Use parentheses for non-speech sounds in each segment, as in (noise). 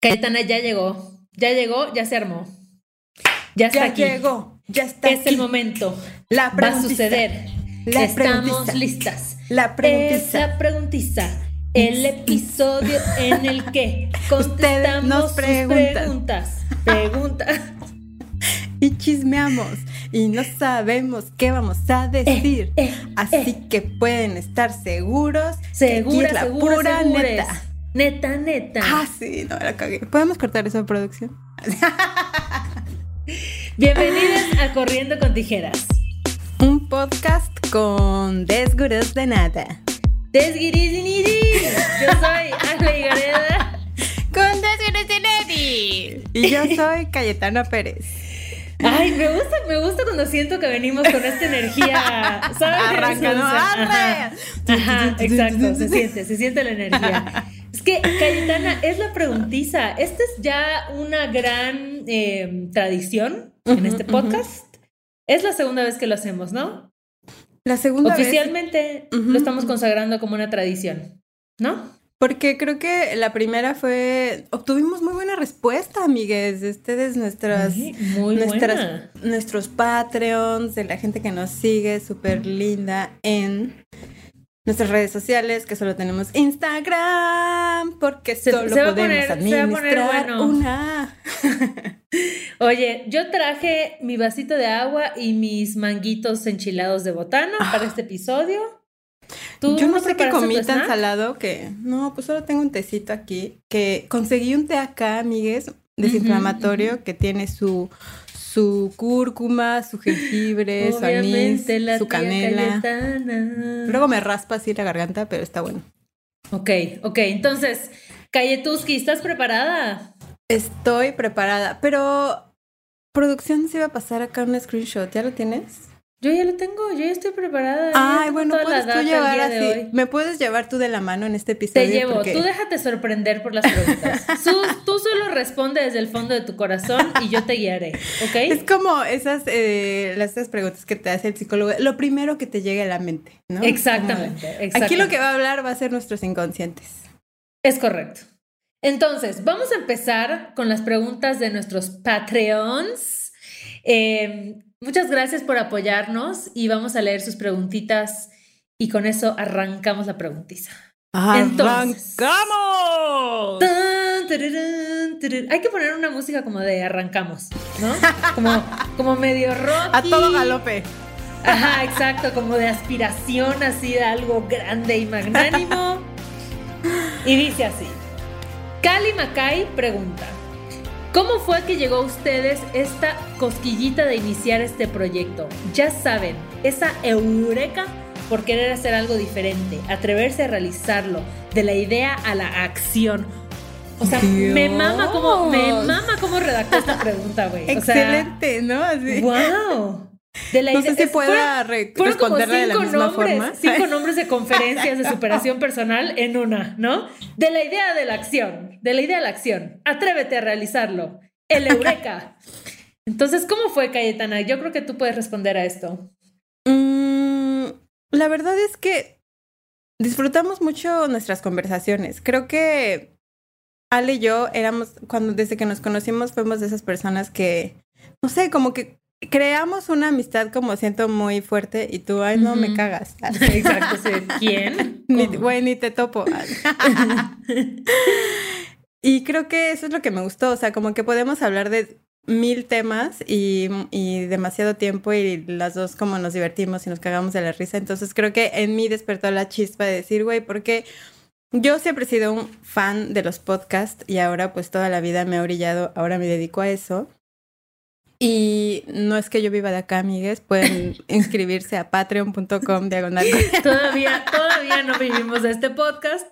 Cayetana ya llegó, ya llegó, ya se armó. Ya está Ya aquí. llegó, ya está Es aquí. el momento. La Va a suceder. La Estamos listas. La Es preguntiza. la preguntiza. El (laughs) episodio en el que contestamos nos sus preguntan. preguntas. Preguntas. (laughs) Y chismeamos. Y no sabemos qué vamos a decir. eh, Así eh. que pueden estar seguros. que aquí Segura, es la segura, pura segures. neta. Neta, neta. Ah, sí, no, la cagué. ¿Podemos cortar de producción? (laughs) Bienvenidos a Corriendo con Tijeras. Un podcast con desguros de nada. Desguiriziniri. Yo soy Ale Gareda. Con desguros de nadie. Y yo soy Cayetana Pérez. Ay, me gusta, me gusta cuando siento que venimos con esta energía, ¿sabes? Arranca, ¿no? O sea, ajá. Ajá, exacto, se siente, se siente la energía. Es que, Cayetana, es la preguntiza. Esta es ya una gran eh, tradición en este podcast. Es la segunda vez que lo hacemos, ¿no? La segunda vez. Oficialmente Ujú. lo estamos consagrando como una tradición, ¿no? Porque creo que la primera fue. Obtuvimos muy buena respuesta, amigues, de ustedes, nuestras. Muy nuestros Patreons, de la gente que nos sigue, súper linda en nuestras redes sociales, que solo tenemos Instagram, porque Se- solo se podemos poner- administrar bueno. una. (laughs) Oye, yo traje mi vasito de agua y mis manguitos enchilados de botana para este episodio. ¿Tú Yo no sé qué comí tan salado que. No, pues solo tengo un tecito aquí. Que conseguí un té acá, amigues, desinflamatorio, que tiene su. Su cúrcuma, su jengibre, su anís, su canela. Cayetana. Luego me raspa así la garganta, pero está bueno. Ok, ok. Entonces, Cayetuski, ¿estás preparada? Estoy preparada, pero producción se iba a pasar acá un screenshot, ¿ya lo tienes? Yo ya lo tengo, yo ya estoy preparada. Ay, bueno, puedes tú llevar así. Me puedes llevar tú de la mano en este episodio. Te llevo, porque tú déjate sorprender por las preguntas. (laughs) Tú, tú solo responde desde el fondo de tu corazón y yo te guiaré, ¿ok? Es como esas, eh, las esas preguntas que te hace el psicólogo. Lo primero que te llegue a la mente, ¿no? Exactamente, Como- exactamente. Aquí lo que va a hablar va a ser nuestros inconscientes. Es correcto. Entonces, vamos a empezar con las preguntas de nuestros Patreons. Eh, muchas gracias por apoyarnos y vamos a leer sus preguntitas y con eso arrancamos la preguntiza. Entonces. ¡Arrancamos! Tan, tararán, tararán. Hay que poner una música como de arrancamos, ¿no? Como, como medio rock. A todo galope. Ajá, exacto, como de aspiración así de algo grande y magnánimo. (laughs) Y dice así. Cali Macay pregunta, ¿cómo fue que llegó a ustedes esta cosquillita de iniciar este proyecto? Ya saben, esa eureka por querer hacer algo diferente, atreverse a realizarlo, de la idea a la acción. O sea, me Dios. mama cómo, me mama cómo redactó esta pregunta, güey. O sea, Excelente, ¿no? Así. wow. De la No idea- sé si es- pueda fueron responderla de la misma nombres, forma. cinco nombres de conferencias de superación personal en una, ¿no? De la idea de la acción, de la idea a la acción. Atrévete a realizarlo. El eureka. (laughs) Entonces, ¿cómo fue, Cayetana? Yo creo que tú puedes responder a esto. Mm, la verdad es que disfrutamos mucho nuestras conversaciones. Creo que Ale y yo éramos, cuando desde que nos conocimos, fuimos de esas personas que, no sé, como que creamos una amistad como siento muy fuerte y tú, ay, no, me cagas. (laughs) Exacto. sí. ¿Quién? (laughs) Ni, güey, ni te topo. (laughs) y creo que eso es lo que me gustó, o sea, como que podemos hablar de mil temas y, y demasiado tiempo y las dos como nos divertimos y nos cagamos de la risa. Entonces creo que en mí despertó la chispa de decir, güey, porque yo siempre he sido un fan de los podcasts y ahora pues toda la vida me ha brillado, ahora me dedico a eso. Y no es que yo viva de acá, amigues, pueden (laughs) inscribirse a patreon.com diagonal. (laughs) Todavía, todavía no vivimos de este podcast.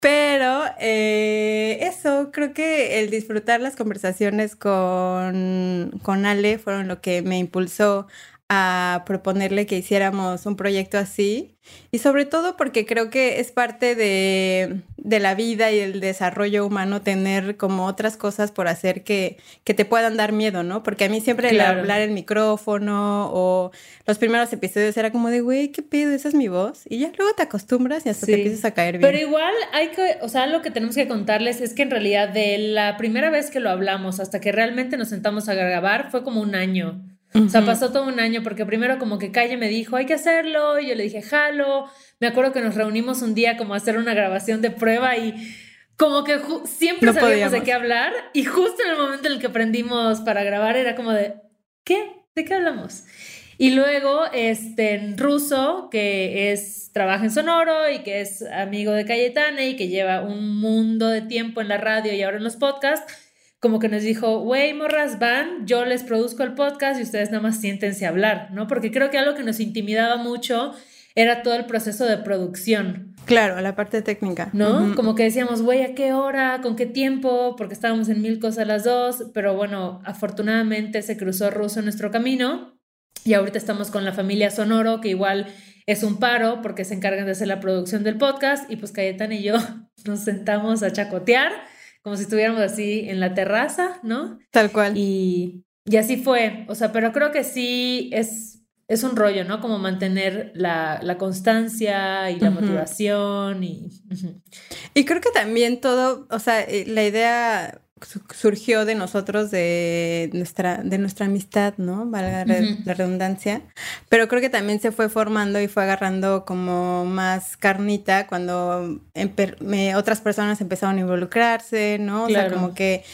Pero eh, eso, creo que el disfrutar las conversaciones con, con Ale fueron lo que me impulsó a proponerle que hiciéramos un proyecto así y sobre todo porque creo que es parte de, de, la vida y el desarrollo humano tener como otras cosas por hacer que, que te puedan dar miedo, ¿no? Porque a mí siempre el hablar el micrófono o los primeros episodios era como de, güey, ¿qué pedo? Esa es mi voz. Y ya luego te acostumbras y hasta te empiezas a caer bien. Pero igual hay que, o sea, lo que tenemos que contarles es que en realidad de la primera vez que lo hablamos hasta que realmente nos sentamos a grabar fue como un año. O sea, pasó todo un año porque primero como que Calle me dijo, hay que hacerlo, y yo le dije, jalo. Me acuerdo que nos reunimos un día como a hacer una grabación de prueba y como que siempre sabíamos de qué hablar y justo en el momento en el que aprendimos para grabar era como de, ¿qué? ¿De qué hablamos? Y luego, este, en ruso, que es, trabaja en Sonoro y que es amigo de Cayetana y que lleva un mundo de tiempo en la radio y ahora en los podcasts, como que nos dijo, wey, morras, van, yo les produzco el podcast y ustedes nada más siéntense a hablar, ¿no? Porque creo que algo que nos intimidaba mucho era todo el proceso de producción. Claro, la parte técnica. ¿No? Como que decíamos, güey, ¿a qué hora? ¿Con qué tiempo? Porque estábamos en mil cosas las dos, pero bueno, afortunadamente se cruzó ruso en nuestro camino y ahorita estamos con la familia Sonoro, que igual es un paro porque se encargan de hacer la producción del podcast y pues Cayetana y yo (laughs) nos sentamos a chacotear como si estuviéramos así en la terraza, ¿no? Tal cual. Y, y así fue, o sea, pero creo que sí es, es un rollo, ¿no? Como mantener la, la constancia y la motivación y... Y creo que también todo, o sea, eh, la idea surgió de nosotros, de nuestra, de nuestra amistad, ¿no? Valga la redundancia. Pero creo que también se fue formando y fue agarrando como más carnita cuando otras personas empezaron a involucrarse, ¿no? O sea, como que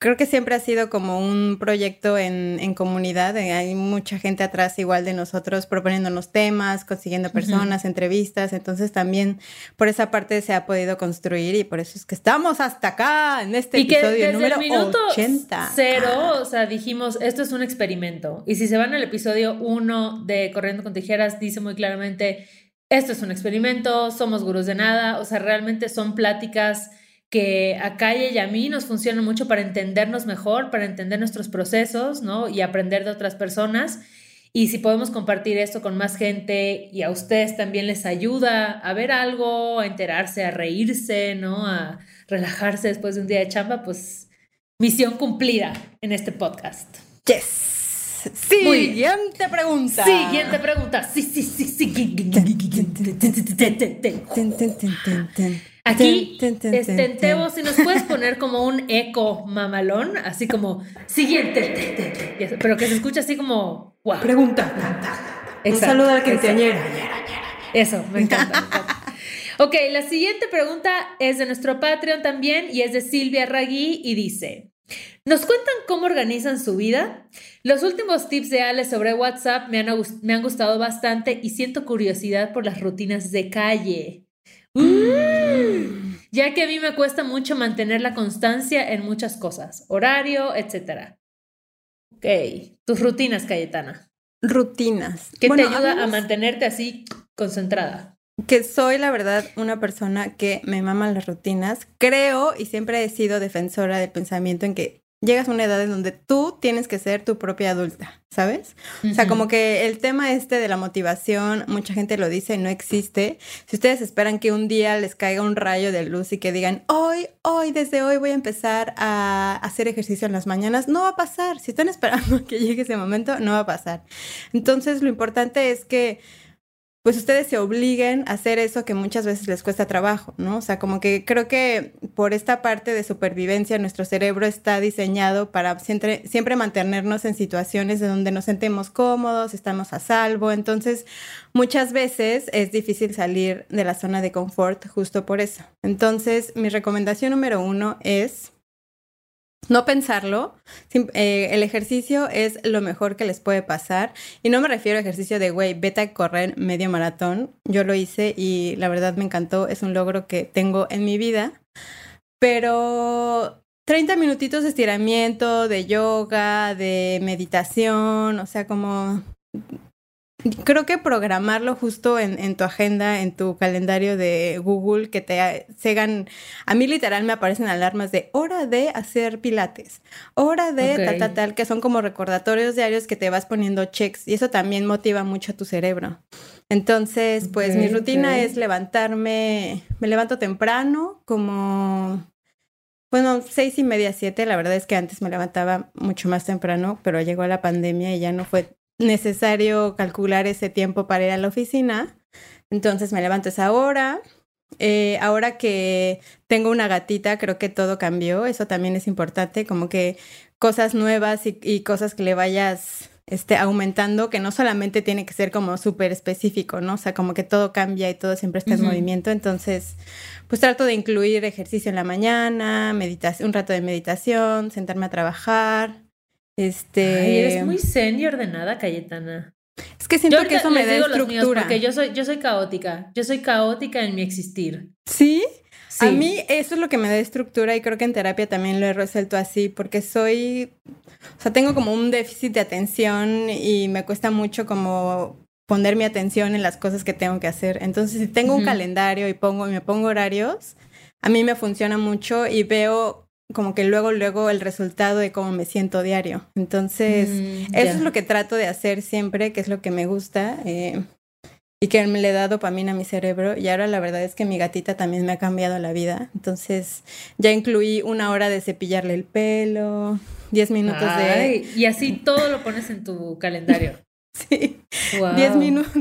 Creo que siempre ha sido como un proyecto en, en, comunidad. Eh, hay mucha gente atrás igual de nosotros proponiéndonos temas, consiguiendo personas, entrevistas. Entonces también por esa parte se ha podido construir y por eso es que estamos hasta acá en este episodio número el minuto 80. Cero, o sea, dijimos, esto es un experimento. Y si se van al episodio 1 de Corriendo con Tijeras, dice muy claramente, esto es un experimento, somos gurús de nada. O sea, realmente son pláticas que a Calle y a mí nos funciona mucho para entendernos mejor, para entender nuestros procesos, ¿no? Y aprender de otras personas. Y si podemos compartir esto con más gente y a ustedes también les ayuda a ver algo, a enterarse, a reírse, ¿no? A relajarse después de un día de chamba, pues misión cumplida en este podcast. Yes. Siguiente pregunta. Siguiente pregunta. Sí, sí, sí, sí. Aquí, este, si nos puedes poner como un eco mamalón, así como siguiente, pero que se escuche así como wow. Pregunta. Un saludo a la quinceañera. Eso, me encanta. ok, la siguiente pregunta es de nuestro Patreon también y es de Silvia Ragui y dice: ¿Nos cuentan cómo organizan su vida? Los últimos tips de Ale sobre WhatsApp me han, me han gustado bastante y siento curiosidad por las rutinas de calle. Mm. ya que a mí me cuesta mucho mantener la constancia en muchas cosas, horario, etc. Ok, tus rutinas, Cayetana. Rutinas. ¿Qué te ayuda a mantenerte así concentrada? Que soy, la verdad, una persona que me maman las rutinas. Creo y siempre he sido defensora del pensamiento en que llegas a una edad en donde tú tienes que ser tu propia adulta, ¿sabes? O sea, como que el tema este de la motivación, mucha gente lo dice, no existe. Si ustedes esperan que un día les caiga un rayo de luz y que digan, hoy, hoy, desde hoy voy a empezar a hacer ejercicio en las mañanas, no va a pasar. Si están esperando (laughs) que llegue ese momento, no va a pasar. Entonces, lo importante es que pues ustedes se obliguen a hacer eso que muchas veces les cuesta trabajo, ¿no? O sea, como que creo que por esta parte de supervivencia nuestro cerebro está diseñado para siempre, mantenernos en situaciones de donde nos sentemos cómodos, estamos a salvo, entonces muchas veces es difícil salir de la zona de confort justo por eso. Entonces, mi recomendación número uno es no pensarlo. Eh, el ejercicio es lo mejor que les puede pasar. Y no me refiero a ejercicio de, güey, vete a correr medio maratón. Yo lo hice y la verdad me encantó. Es un logro que tengo en mi vida. Pero 30 minutitos de estiramiento, de yoga, de meditación, o sea, como Creo que programarlo justo en, tu agenda, en tu calendario de Google, que te segan. A mí, literal, me aparecen alarmas de hora de hacer pilates, hora de tal, tal, tal, que son como recordatorios diarios que te vas poniendo checks y eso también motiva mucho a tu cerebro. Entonces, pues mi rutina es levantarme, me levanto temprano, como bueno, seis y media, siete. La verdad es que antes me levantaba mucho más temprano, pero llegó la pandemia y ya no fue necesario calcular ese tiempo para ir a la oficina. Entonces me levanto esa hora. Eh, ahora que tengo una gatita, creo que todo cambió. Eso también es importante, como que cosas nuevas y, cosas que le vayas este, aumentando, que no solamente tiene que ser como súper específico, ¿no? O sea, como que todo cambia y todo siempre está en movimiento. Entonces, pues trato de incluir ejercicio en la mañana, un rato de meditación, sentarme a trabajar. Este. eres muy zen y ordenada, Cayetana. Es que siento que eso me da estructura. porque yo soy, yo soy caótica. Yo soy caótica en mi existir. ¿Sí? ¿Sí? A mí eso es lo que me da estructura y creo que en terapia también lo he resuelto así, porque soy, o sea, tengo como un déficit de atención y me cuesta mucho como poner mi atención en las cosas que tengo que hacer. Entonces, si tengo un calendario y pongo y me pongo horarios, a mí me funciona mucho y veo como que luego, luego el resultado de cómo me siento diario. Entonces, mm, eso es lo que trato de hacer siempre, que es lo que me gusta. Eh, y que me le dado dopamina a mi cerebro. Y ahora la verdad es que mi gatita también me ha cambiado la vida. Entonces, ya incluí una hora de cepillarle el pelo, diez minutos de... Y así todo lo pones en tu calendario. (laughs) Sí. Diez, minutos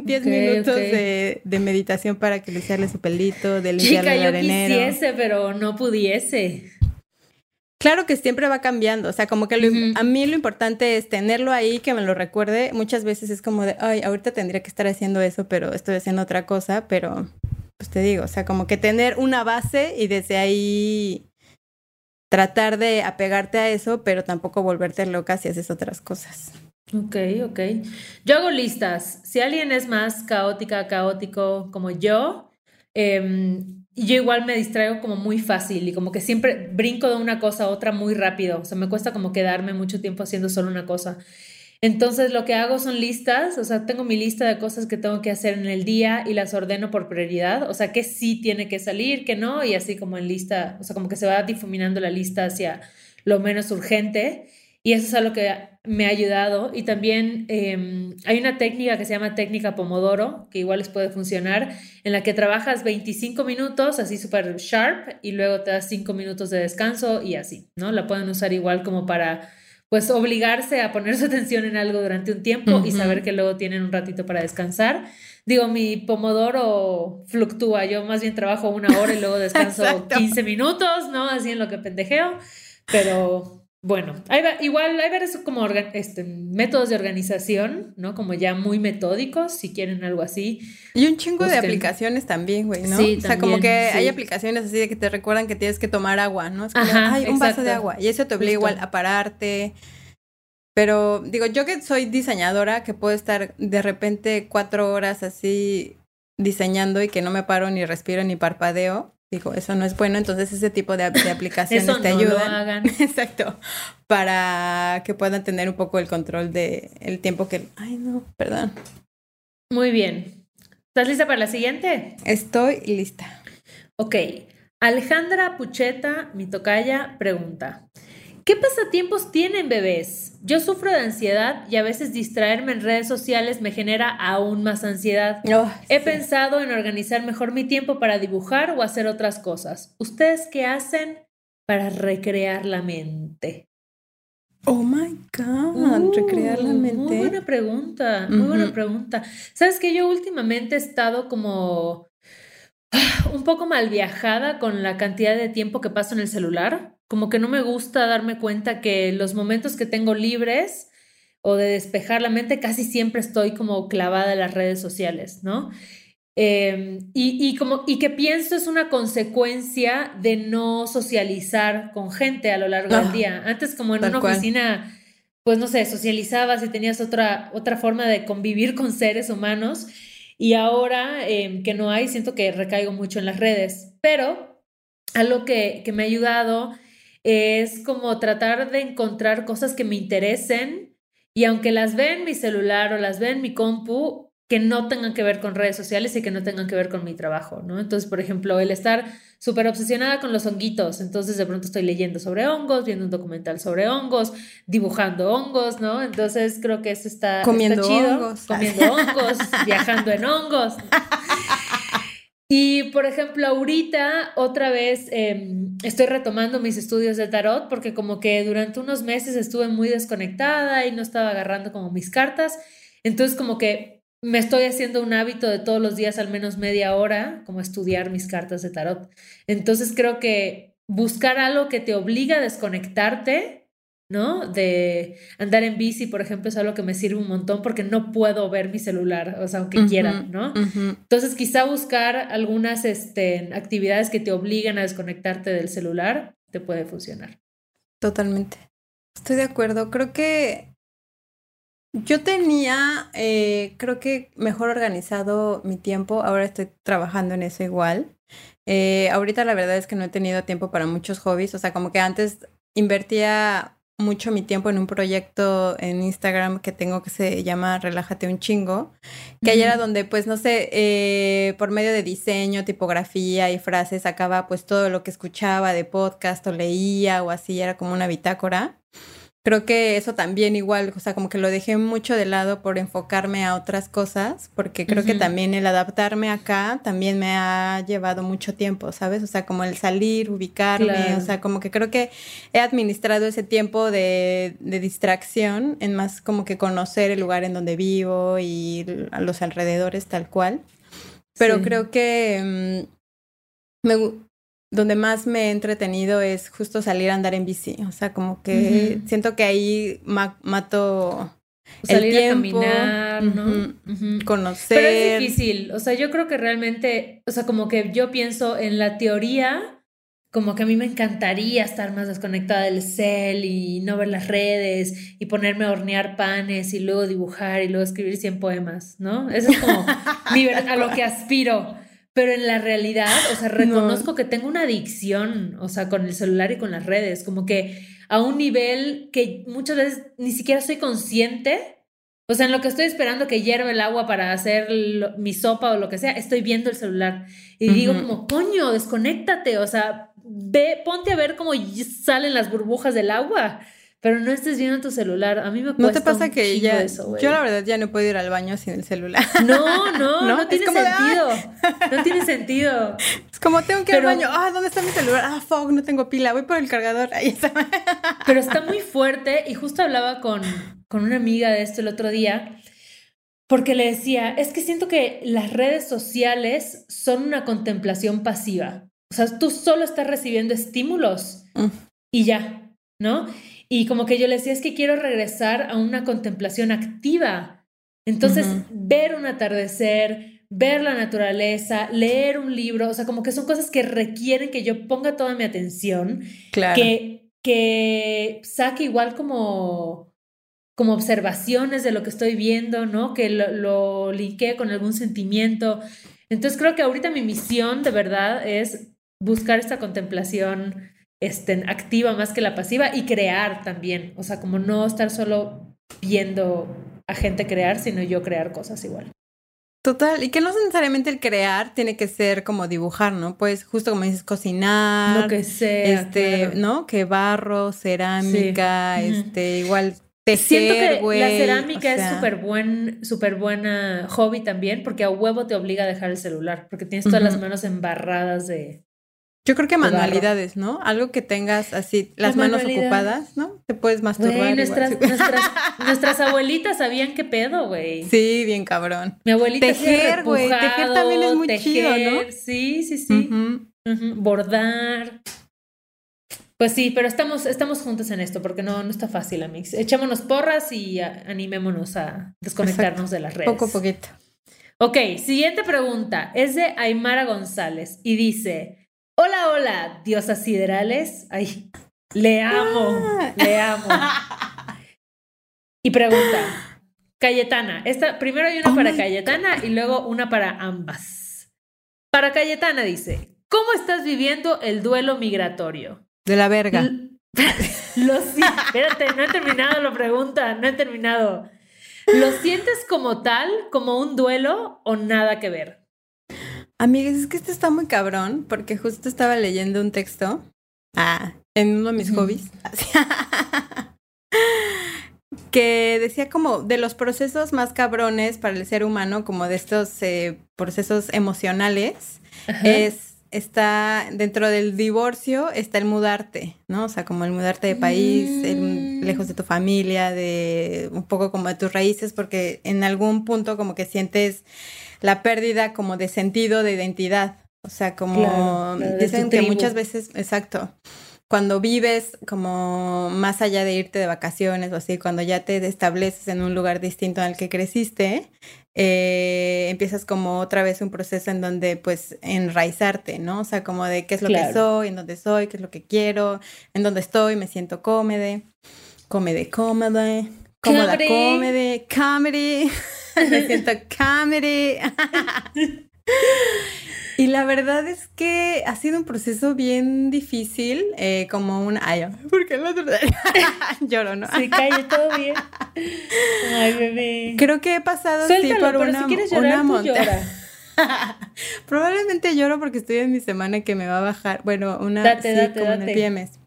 De, meditación para que limpiarle su pelito, de limpiarle Chica, el arenero. yo quisiese, pero no pudiese. Claro que siempre va cambiando, o sea, como que a mí lo importante es tenerlo ahí, que me lo recuerde. Muchas veces es como de, ay, ahorita tendría que estar haciendo eso, pero estoy haciendo otra cosa, pero pues te digo, o sea, como que tener una base y desde ahí tratar de apegarte a eso, pero tampoco volverte loca si haces otras cosas. Ok, ok. Yo hago listas. Si alguien es más caótica, caótico como yo, eh, yo igual me distraigo como muy fácil y como que siempre brinco de una cosa a otra muy rápido. O sea, me cuesta como quedarme mucho tiempo haciendo solo una cosa. Entonces lo que hago son listas, o sea, tengo mi lista de cosas que tengo que hacer en el día y las ordeno por prioridad, o sea, que sí tiene que salir, que no, y así como en lista, o sea, como que se va difuminando la lista hacia lo menos urgente. Y eso es algo que me ha ayudado. Y también em, hay una técnica que se llama técnica Pomodoro, que igual les puede funcionar, en la que trabajas 25 minutos, así súper sharp, y luego te das 5 minutos de descanso y así, ¿no? La pueden usar igual como para, pues, obligarse a poner su atención en algo durante un tiempo y saber que luego tienen un ratito para descansar. Digo, mi Pomodoro fluctúa, yo más bien trabajo una hora y luego descanso (laughs) 15 minutos, ¿no? Así en lo que pendejeo, pero bueno, hay, igual hay varios como este, métodos de organización, ¿no? Como ya muy metódicos, si quieren algo así. Y un chingo de aplicaciones también, güey, ¿no? Sí, o sea, como que hay aplicaciones así de que te recuerdan que tienes que tomar agua, ¿no? Es como, Ajá, un vaso de agua. Y eso te obliga igual a pararte. Pero digo, yo que soy diseñadora, que puedo estar de repente cuatro horas así diseñando y que no me paro ni respiro ni parpadeo, digo, eso no es bueno, entonces ese tipo de, (laughs) aplicaciones te ayudan. (laughs) Exacto, para que puedan tener un poco el control de el tiempo que... Ay, no, perdón. Muy bien. ¿Estás lista para la siguiente? Estoy lista. Ok. Alejandra Pucheta, mi tocaya, pregunta. ¿Qué pasatiempos tienen bebés? Yo sufro de ansiedad y a veces distraerme en redes sociales me genera aún más ansiedad. Oh, He pensado en organizar mejor mi tiempo para dibujar o hacer otras cosas. ¿Ustedes qué hacen para recrear la mente? Oh my God, recrear la mente. Muy buena pregunta, muy buena pregunta. Sabes que yo últimamente he estado como (sighs) un poco mal viajada con la cantidad de tiempo que paso en el celular como que no me gusta darme cuenta que los momentos que tengo libres o de despejar la mente, casi siempre estoy como clavada en las redes sociales, ¿no? Em, y, como, y que pienso es una consecuencia de no socializar con gente a lo largo del ah, día. Antes como en una oficina, pues no sé, socializabas y tenías otra, otra forma de convivir con seres humanos y ahora em, que no hay, siento que recaigo mucho en las redes. Pero algo que, que me ha ayudado es como tratar de encontrar cosas que me interesen y aunque las ve en mi celular o las ve en mi compu, que no tengan que ver con redes sociales y que no tengan que ver con mi trabajo, ¿no? Entonces, por ejemplo, el estar súper obsesionada con los honguitos, entonces de pronto estoy leyendo sobre hongos, viendo un documental sobre hongos, dibujando hongos, ¿no? Entonces creo que eso está, comiendo chido, hongos. comiendo hongos, (laughs) viajando en hongos. Y por ejemplo, ahorita otra vez em, estoy retomando mis estudios de tarot porque como que durante unos meses estuve muy desconectada y no estaba agarrando como mis cartas. Entonces como que me estoy haciendo un hábito de todos los días al menos media hora como estudiar mis cartas de tarot. Entonces creo que buscar algo que te obliga a desconectarte ¿no? De andar en bici, por ejemplo, es algo que me sirve un montón porque no puedo ver mi celular, o sea, aunque quiera, ¿no? Entonces, quizá buscar algunas este, actividades que te obligan a desconectarte del celular te puede funcionar. Totalmente. Estoy de acuerdo. Creo que yo tenía, eh, creo que mejor organizado mi tiempo. Ahora estoy trabajando en eso igual. Eh, ahorita la verdad es que no he tenido tiempo para muchos hobbies. O sea, como que antes invertía mucho mi tiempo en un proyecto en Instagram que tengo que se llama Relájate un chingo, que ahí era donde pues no sé, eh, por medio de diseño, tipografía y frases sacaba pues todo lo que escuchaba de podcast o leía o así, era como una bitácora creo que eso también igual, o sea, como que lo dejé mucho de lado por enfocarme a otras cosas, porque creo que también el adaptarme acá también me ha llevado mucho tiempo, ¿sabes? O sea, como el salir, ubicarme, o sea, como que creo que he administrado ese tiempo de, de, distracción en más como que conocer el lugar en donde vivo y a los alrededores tal cual. Pero creo que mm, me, donde más me he entretenido es justo salir a andar en bici. O sea, como que siento que ahí mato salir a caminar, ¿no? Conocer. Pero es difícil. O sea, yo creo que realmente, o sea, como que yo pienso en la teoría. Como que a mí me encantaría estar más desconectada del cel y no ver las redes y ponerme a hornear panes y luego dibujar y luego escribir 100 poemas, ¿no? Eso es como (laughs) a lo que aspiro. Pero en la realidad, o sea, reconozco que tengo una adicción, o sea, con el celular y con las redes, como que a un nivel que muchas veces ni siquiera soy consciente. O sea, en lo que estoy esperando que hierva el agua para hacer mi sopa o lo que sea, estoy viendo el celular. Y digo como, coño, desconéctate, o sea, ve, ponte a ver cómo salen las burbujas del agua pero no estés viendo tu celular. A mí me cuesta ¿No te pasa que ya, eso, Yo la verdad ya no puedo ir al baño sin el celular. (laughs) No, no, (laughs) no, tiene sentido. No tiene sentido. (laughs) Es como tengo que ir al baño. Ah, ¿dónde está mi celular? Ah, fuck, no tengo pila. Voy por el cargador. Ahí está. Pero está muy fuerte y justo hablaba con, con una amiga de esto el otro día. Porque le decía, es que siento que las redes sociales son una contemplación pasiva. O sea, tú solo estás recibiendo estímulos mm. y ya, ¿no? Y como que yo le decía, es que quiero regresar a una contemplación activa. Entonces, ver un atardecer, ver la naturaleza, leer un libro, o sea, como que son cosas que requieren que yo ponga toda mi atención, claro. que, que saque igual como, como observaciones de lo que estoy viendo, ¿no? Que lo, lo linkee con algún sentimiento. Entonces, creo que ahorita mi misión de verdad es buscar esta contemplación estén activa más que la pasiva y crear también. O sea, como no estar solo viendo a gente crear, sino yo crear cosas igual. Total, y que no necesariamente el crear tiene que ser como dibujar, ¿no? Pues justo como dices, cocinar. Lo que sea. Este, ¿no? Que barro, cerámica, este, igual tejer, Siento que la cerámica es súper buen, súper buena hobby también, porque a huevo te obliga a dejar el celular, porque tienes todas las manos embarradas de, yo creo que manualidades, ¿no? Algo que tengas así, las manos ocupadas, ¿no? Te puedes masturbar. (laughs) nuestras, nuestras, abuelitas sabían qué pedo, güey. Sí, bien cabrón. Mi abuelita Tejer, güey. Tejer también es muy chido, ¿no? Sí, sí, sí. Bordar. Pues sí, pero estamos, estamos juntos en esto porque no, no está fácil, amigos. Echémonos porras y animémonos a desconectarnos de las redes. Poco a poquito. Ok, siguiente pregunta. Es de Aymara González y dice: Hola, hola, diosas siderales. Ay, le amo, ah. le amo. Y pregunta, Cayetana, esta, primero hay una oh para Cayetana y luego una para ambas. Para Cayetana dice, ¿cómo estás viviendo el duelo migratorio? De la verga. (laughs) Lo sí, espérate, no he terminado la pregunta, no he terminado. ¿Lo sientes como tal, como un duelo o nada que ver? Amigas, es que esto está muy cabrón porque justo estaba leyendo un texto ah, en uno de mis hobbies (laughs) que decía como de los procesos más cabrones para el ser humano, como de estos eh, procesos emocionales, es está dentro del divorcio está el mudarte, ¿no? O sea, como el mudarte de país, mm. lejos de tu familia, de un poco como de tus raíces, porque en algún punto como que sientes la pérdida como de sentido, de identidad. O sea, como dicen que muchas veces, exacto, cuando vives como más allá de irte de vacaciones o así, cuando ya te estableces en un lugar distinto al que creciste, eh, empiezas como otra vez un proceso en donde pues enraizarte, ¿no? O sea, como de qué es lo que soy, en dónde soy, qué es lo que quiero, en dónde estoy, me siento cómodo, cómodo, cómodo, cómoda, cómodo, comedy, (laughs) (laughs) me siento comedy. (laughs) Y la verdad es que ha sido un proceso bien difícil, eh, como un... Ay, ¿por qué el otro? (laughs) Lloro, ¿no? Sí, calle, todo bien. Ay, bebé. Creo que he pasado sí, por una, si quieres llorar, una Probablemente lloro porque estoy en mi semana que me va a bajar. Bueno, una date, sí, date, como date. el PMS.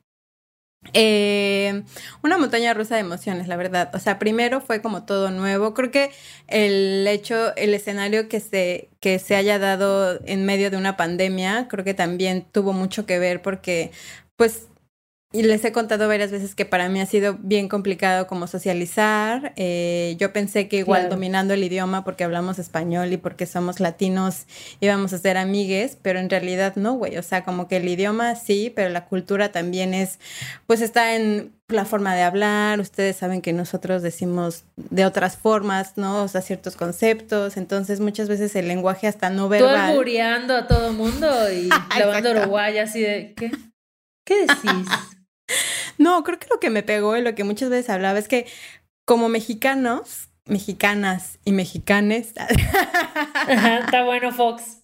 Eh, una montaña rusa de emociones, la verdad. O sea, primero fue como todo nuevo. Creo que el hecho, el escenario que se, que se haya dado en medio de una pandemia, creo que también tuvo mucho que ver porque, pues, y les he contado varias veces que para mí ha sido bien complicado como socializar. Eh, yo pensé que igual dominando el idioma porque hablamos español y porque somos latinos íbamos a ser amigues, pero en realidad no, güey. O sea, como que el idioma sí, pero la cultura también es, pues está en la forma de hablar. Ustedes saben que nosotros decimos de otras formas, ¿no? O sea, ciertos conceptos. Entonces muchas veces el lenguaje hasta no verbal. Tú a todo mundo y (laughs) lavando Uruguay así de, ¿qué? ¿Qué decís? No, creo que lo que me pegó y lo que muchas veces hablaba es que como mexicanos, mexicanas y mexicanes. está bueno, Fox.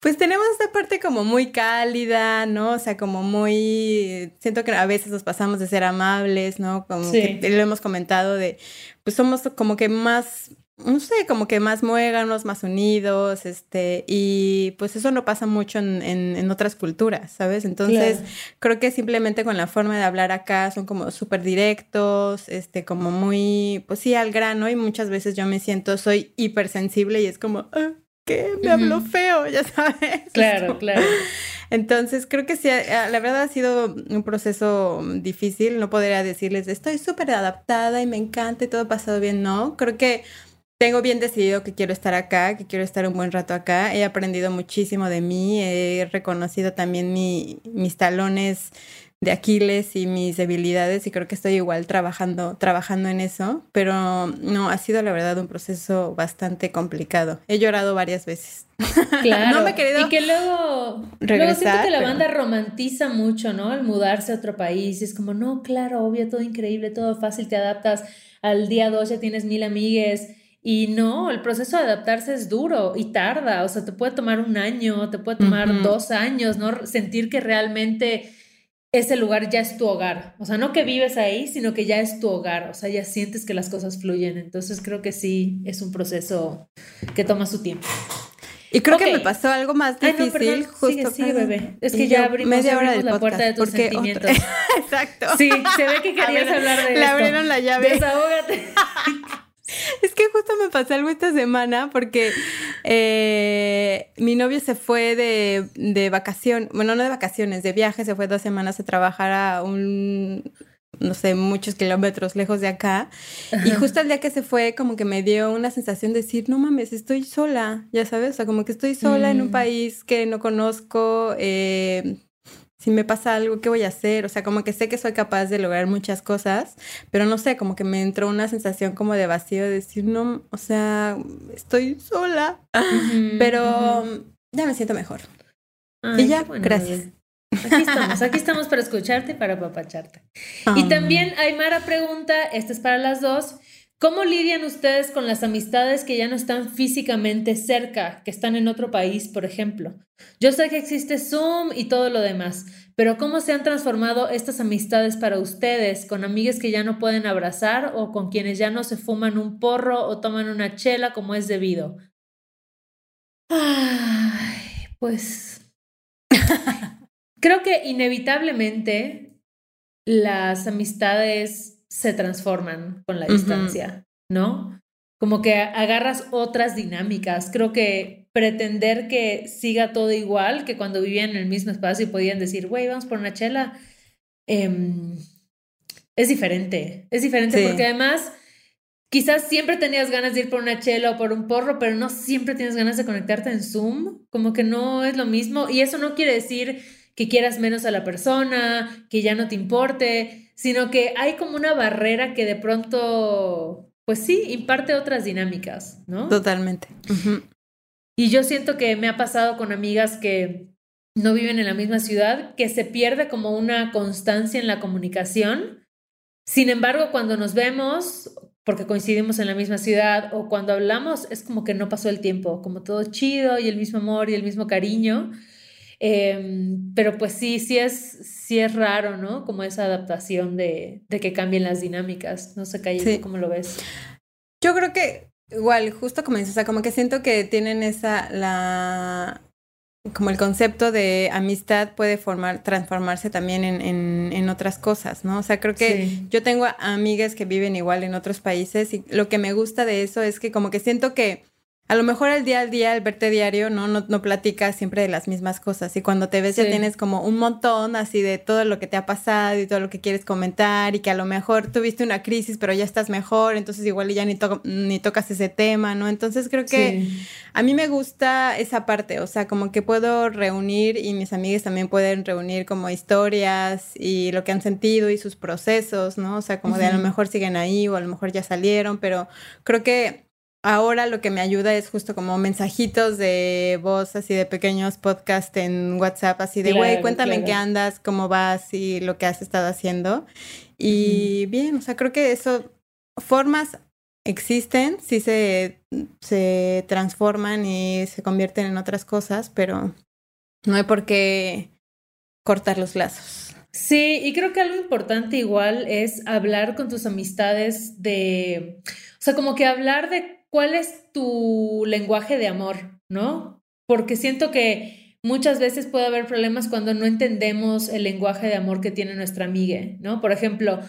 Pues tenemos esta parte como muy cálida, ¿no? O sea, como muy... Siento que a veces nos pasamos de ser amables, ¿no? Como que lo hemos comentado de... Pues somos como que más no sé, como que más muéganos, más unidos, este, y pues eso no pasa mucho en, en, otras culturas, ¿sabes? Entonces, creo que simplemente con la forma de hablar acá son como súper directos, este, como muy, pues sí, al grano, y muchas veces yo me siento, soy hipersensible y es como, ah, ¿qué? Me hablo feo, ya sabes. (laughs) Claro, claro. Entonces, creo que sí, la verdad ha sido un proceso difícil, no podría decirles, estoy súper adaptada y me encanta y todo ha pasado bien, no, creo que tengo bien decidido que quiero estar acá, que quiero estar un buen rato acá. He aprendido muchísimo de mí, he reconocido también mi, mis talones de Aquiles y mis debilidades y creo que estoy igual trabajando, trabajando en eso, pero no, ha sido la verdad un proceso bastante complicado. He llorado varias veces. (laughs) Claro. no me he querido y que luego, regresar, luego siento que la banda romantiza mucho, ¿no? El mudarse a otro país. Es como, no, claro, obvio, todo increíble, todo fácil, te adaptas. Al día dos ya tienes mil amigues y no, el proceso de adaptarse es duro y tarda, o sea, te puede tomar un año, te puede tomar dos años, ¿no? Sentir que realmente ese lugar ya es tu hogar, o sea, no que vives ahí, sino que ya es tu hogar, o sea, ya sientes que las cosas fluyen, entonces creo que sí, es un proceso que toma su tiempo. Y creo que me pasó algo más difícil justo. Sigue, bebé. Es que ya abrimos, media hora abrimos la puerta de tus sentimientos. (laughs) Exacto. Sí, se ve que querías (laughs) hablar de Le abrieron la llave. Desahógate. (laughs) (laughs) Es que justo me pasó algo esta semana porque eh, mi novio se fue de, de vacación, bueno, no de vacaciones, de viaje, se fue dos semanas a trabajar a un, no sé, muchos kilómetros lejos de acá. Y justo el día que se fue, como que me dio una sensación de decir, no mames, estoy sola, ya sabes, o sea, como que estoy sola en un mm. país que no conozco, eh, si me pasa algo, ¿qué voy a hacer? O sea, como que sé que soy capaz de lograr muchas cosas, pero no sé, como que me entró una sensación como de vacío, de decir, no, o sea, estoy sola, pero ya me siento mejor. y ya, gracias. Aquí estamos, aquí estamos para escucharte y para papacharte. Y también Aymara pregunta, esta es para las dos, ¿Cómo lidian ustedes con las amistades que ya no están físicamente cerca, que están en otro país, por ejemplo? Yo sé que existe Zoom y todo lo demás, pero ¿cómo se han transformado estas amistades para ustedes con amigas que ya no pueden abrazar o con quienes ya no se fuman un porro o toman una chela como es debido? Ay, pues (laughs) creo que inevitablemente las amistades se transforman con la distancia, ¿no? Como que agarras otras dinámicas. Creo que pretender que siga todo igual que cuando vivían en el mismo espacio y podían decir, güey, vamos por una chela, em, es diferente. Es diferente porque además quizás siempre tenías ganas de ir por una chela o por un porro, pero no siempre tienes ganas de conectarte en Zoom. Como que no es lo mismo. Y eso no quiere decir que quieras menos a la persona, que ya no te importe, sino que hay como una barrera que de pronto, pues sí, imparte otras dinámicas, ¿no? Totalmente. Y yo siento que me ha pasado con amigas que no viven en la misma ciudad, que se pierde como una constancia en la comunicación. Sin embargo, cuando nos vemos, porque coincidimos en la misma ciudad, o cuando hablamos, es como que no pasó el tiempo, como todo chido y el mismo amor y el mismo cariño. Em, pero pues sí, sí es, sí es raro, ¿no? Como esa adaptación de, de que cambien las dinámicas. No sé, Calle, ¿cómo lo ves? Yo creo que igual, justo como dices, o sea, como que siento que tienen esa, la, como el concepto de amistad puede formar, transformarse también en, en, en otras cosas, ¿no? O sea, creo que yo tengo amigas que viven igual en otros países y lo que me gusta de eso es que como que siento que a lo mejor al día al día, al verte diario, ¿no? No, no platicas siempre de las mismas cosas. Y cuando te ves ya tienes como un montón así de todo lo que te ha pasado y todo lo que quieres comentar y que a lo mejor tuviste una crisis, pero ya estás mejor, entonces igual ya ni, ni tocas ese tema, ¿no? Entonces creo que a mí me gusta esa parte, o sea, como que puedo reunir y mis amigas también pueden reunir como historias y lo que han sentido y sus procesos, ¿no? O sea, como de a lo mejor siguen ahí o a lo mejor ya salieron, pero creo que ahora lo que me ayuda es justo como mensajitos de voz, así de pequeños podcasts en WhatsApp, así de, güey, cuéntame en qué andas, cómo vas y lo que has estado haciendo. Y bien, o sea, creo que eso, formas existen, sí se, se transforman y se convierten en otras cosas, pero no hay por qué cortar los lazos. Sí, y creo que algo importante igual es hablar con tus amistades de, o sea, como que hablar de ¿cuál es tu lenguaje de amor? ¿No? Porque siento que muchas veces puede haber problemas cuando no entendemos el lenguaje de amor que tiene nuestra amiga, ¿no? Por ejemplo,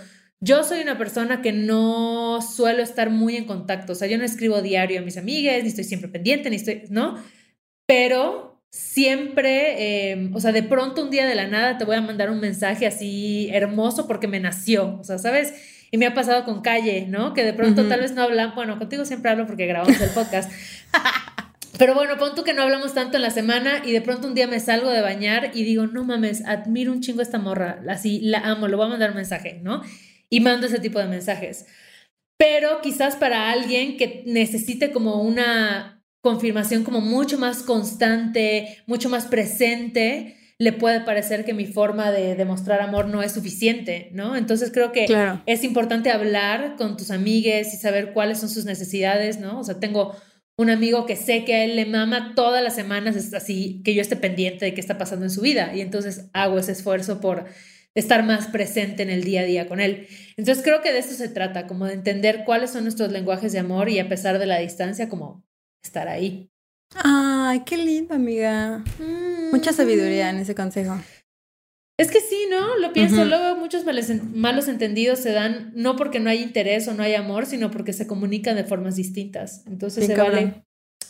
yo soy una persona que no suelo estar muy en contacto, o sea, yo no escribo diario a mis amigas, ni estoy siempre pendiente, ni estoy, ¿no? Pero siempre, em, o sea, de pronto un día de la nada te voy a mandar un mensaje así hermoso porque me nació, o sea, ¿sabes? Y me ha pasado con Calle, ¿no? Que de pronto tal vez no hablan, bueno, contigo siempre hablo porque grabamos el podcast. (laughs) Pero bueno, pon tú que no hablamos tanto en la semana y de pronto un día me salgo de bañar y digo, no mames, admiro un chingo esta morra, así la amo, le voy a mandar un mensaje, ¿no? Y mando ese tipo de mensajes. Pero quizás para alguien que necesite como una confirmación como mucho más constante, mucho más presente, le puede parecer que mi forma de demostrar amor no es suficiente, ¿no? Entonces creo que es importante hablar con tus amigues y saber cuáles son sus necesidades, ¿no? O sea, tengo un amigo que sé que a él le mama todas las semanas, es así, que yo esté pendiente de qué está pasando en su vida y entonces hago ese esfuerzo por estar más presente en el día a día con él. Entonces creo que de eso se trata, como de entender cuáles son nuestros lenguajes de amor y a pesar de la distancia, como estar ahí. Ay, qué lindo, amiga. Mucha sabiduría en ese consejo. Es que sí, ¿no? Lo pienso. Luego muchos malos entendidos se dan no porque no hay interés o no hay amor, sino porque se comunican de formas distintas. Entonces se vale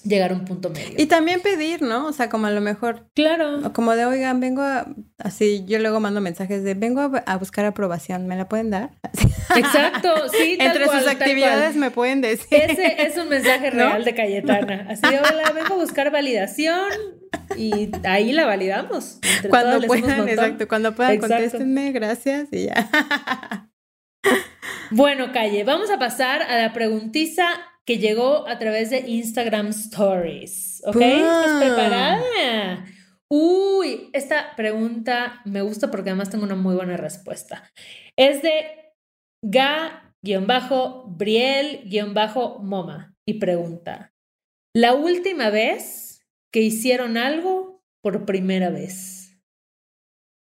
llegar a un punto medio. Y también pedir, ¿no? O sea, como a lo mejor. Claro. Como de, oigan, vengo a. Así, yo luego mando mensajes de, vengo a, buscar aprobación, ¿me la pueden dar? Exacto, sí. (laughs) Tal Entre sus actividades me pueden decir. Ese es un mensaje (laughs) real de Cayetana. Así (laughs) hola, vengo a buscar validación y ahí la validamos. cuando puedan, exacto, cuando puedan, contéstenme, gracias y ya. Bueno, Calle, vamos a pasar a la preguntiza que llegó a través de Instagram Stories. ¿Ok? ¿Estás preparada? Uy, esta pregunta me gusta porque además tengo una muy buena respuesta. Es de Ga guion bajo, Briel, guion bajo, Moma, y pregunta, la última vez que hicieron algo por primera vez.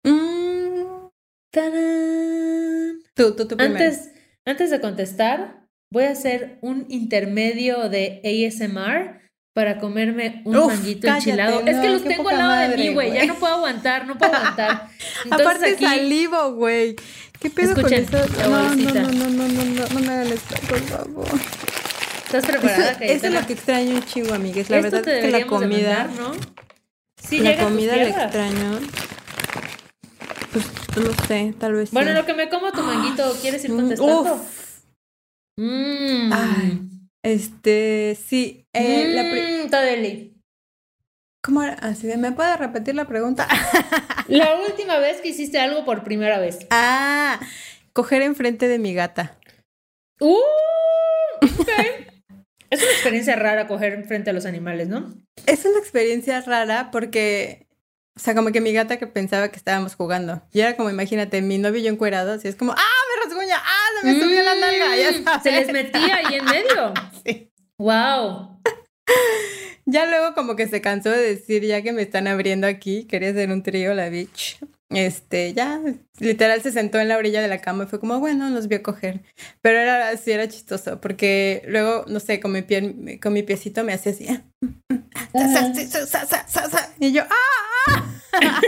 Mm, ¡Tarán! tú, tú, tú primero. Antes, antes de contestar, voy a hacer un intermedio de ASMR para comerme un Uf, manguito cállate, enchilado. es que los tengo al lado de mí, güey. Ya no puedo aguantar, no puedo aguantar. (laughs) Entonces Aparte aquí, salivo, güey. ¿Qué pedo Escuchen, con eso? No, no, no, no, no, no, no, no me hagan esto, por favor. ¿estás Eso, preparada? eso es Cayetana? lo que extraño un chingo, amigues. La Esto verdad es que la comida, mandar, ¿no? Sí, la comida la extraño. Pues no sé, tal vez Bueno, sí. lo que me como tu manguito, ¿quieres ir Mm, contestando? uf. Mmm. Ay, Este, sí. Eh, la pri- Mmm, Tadeli. ¿Cómo era? Así de, ¿me puede repetir la pregunta? (laughs) La última vez que hiciste algo por primera vez. ah, coger enfrente de mi gata. ¡Uh! Ok. es una experiencia rara coger frente a los animales, ¿no? Es una experiencia rara porque, o sea, como que mi gata que pensaba que estábamos jugando. Y era como, imagínate, mi novio y yo encuerados, y es como, ¡ah, rasguña! ¡ah, se me subió la nalga! Ya Mm, sabes. Se les metía ahí en medio. (laughs) Sí. ¡Wow! Ya luego como que se cansó de decir, ya que me están abriendo aquí, quería hacer un trío, la bitch. Este, ya, literal se sentó en la orilla de la cama y fue como, bueno, nos vio coger. Pero era así, era chistoso, porque luego, no sé, con mi pie, con mi piecito me hacía así. Y yo, ¡ah! (laughs)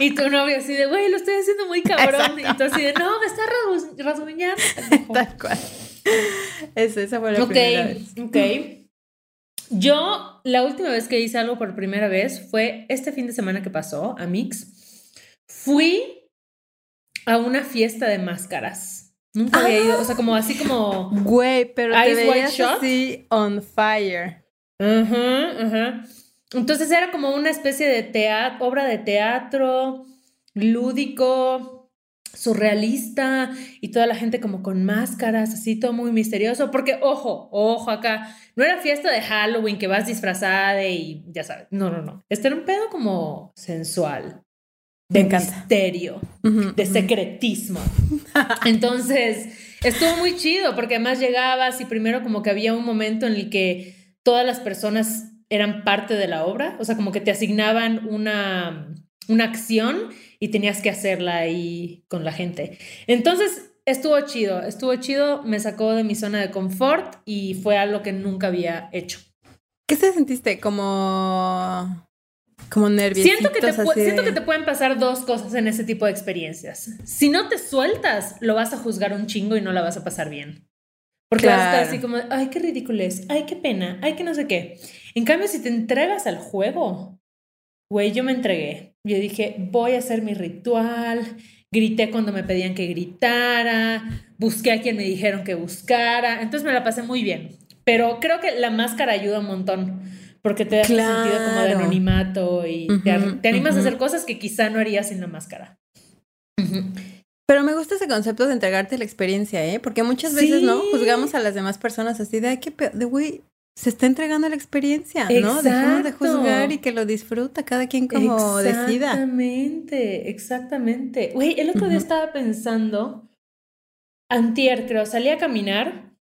Y tu novio así de, güey, lo estoy haciendo muy cabrón. Y tú así de, no, me está rasgu- rasguñando. (laughs) Tal cual. Eso, esa fue la Ok, primera vez. ok. Yo, la última vez que hice algo por primera vez fue este fin de semana que pasó, a Mix. Fui a una fiesta de máscaras. Nunca había ido, o sea, como así como... Güey, pero te Ice White veías Shot. así on fire. Ajá, ajá. Entonces era como una especie de teatro, obra de teatro, lúdico, surrealista, y toda la gente como con máscaras, así todo muy misterioso. Porque, ojo, ojo acá, no era fiesta de Halloween que vas disfrazada y ya sabes. No, no, no. Este era un pedo como sensual, de Me misterio de secretismo. (laughs) Entonces, estuvo muy chido porque además llegabas y primero como que había un momento en el que todas las personas eran parte de la obra, o sea, como que te asignaban una, una acción y tenías que hacerla ahí con la gente. Entonces, estuvo chido, estuvo chido, me sacó de mi zona de confort y fue algo que nunca había hecho. ¿Qué te sentiste? Como. Como nervioso. Siento que, te, siento que te pueden pasar dos cosas en ese tipo de experiencias. Si no te sueltas, lo vas a juzgar un chingo y no la vas a pasar bien. Porque vas a estar así como, ay, qué ridículo es, ay, qué pena, ay, qué no sé qué. En cambio, si te entregas al juego, güey, yo me entregué. Yo dije, voy a hacer mi ritual, grité cuando me pedían que gritara, busqué a quien me dijeron que buscara, entonces me la pasé muy bien. Pero creo que la máscara ayuda un montón, porque te da ese sentido como de Claro. anonimato y te, animas a hacer cosas que quizá no harías sin la máscara. Ujú. Pero me gusta ese concepto de entregarte la experiencia, ¿eh? Porque muchas veces, ¿no? Juzgamos a las demás personas así de, ay, qué de güey, se está entregando la experiencia, ¿no? Dejemos de Exacto. juzgar y que lo disfruta cada quien como decida. Exactamente, exactamente. Güey, el otro día estaba pensando, antier creo, salí a caminar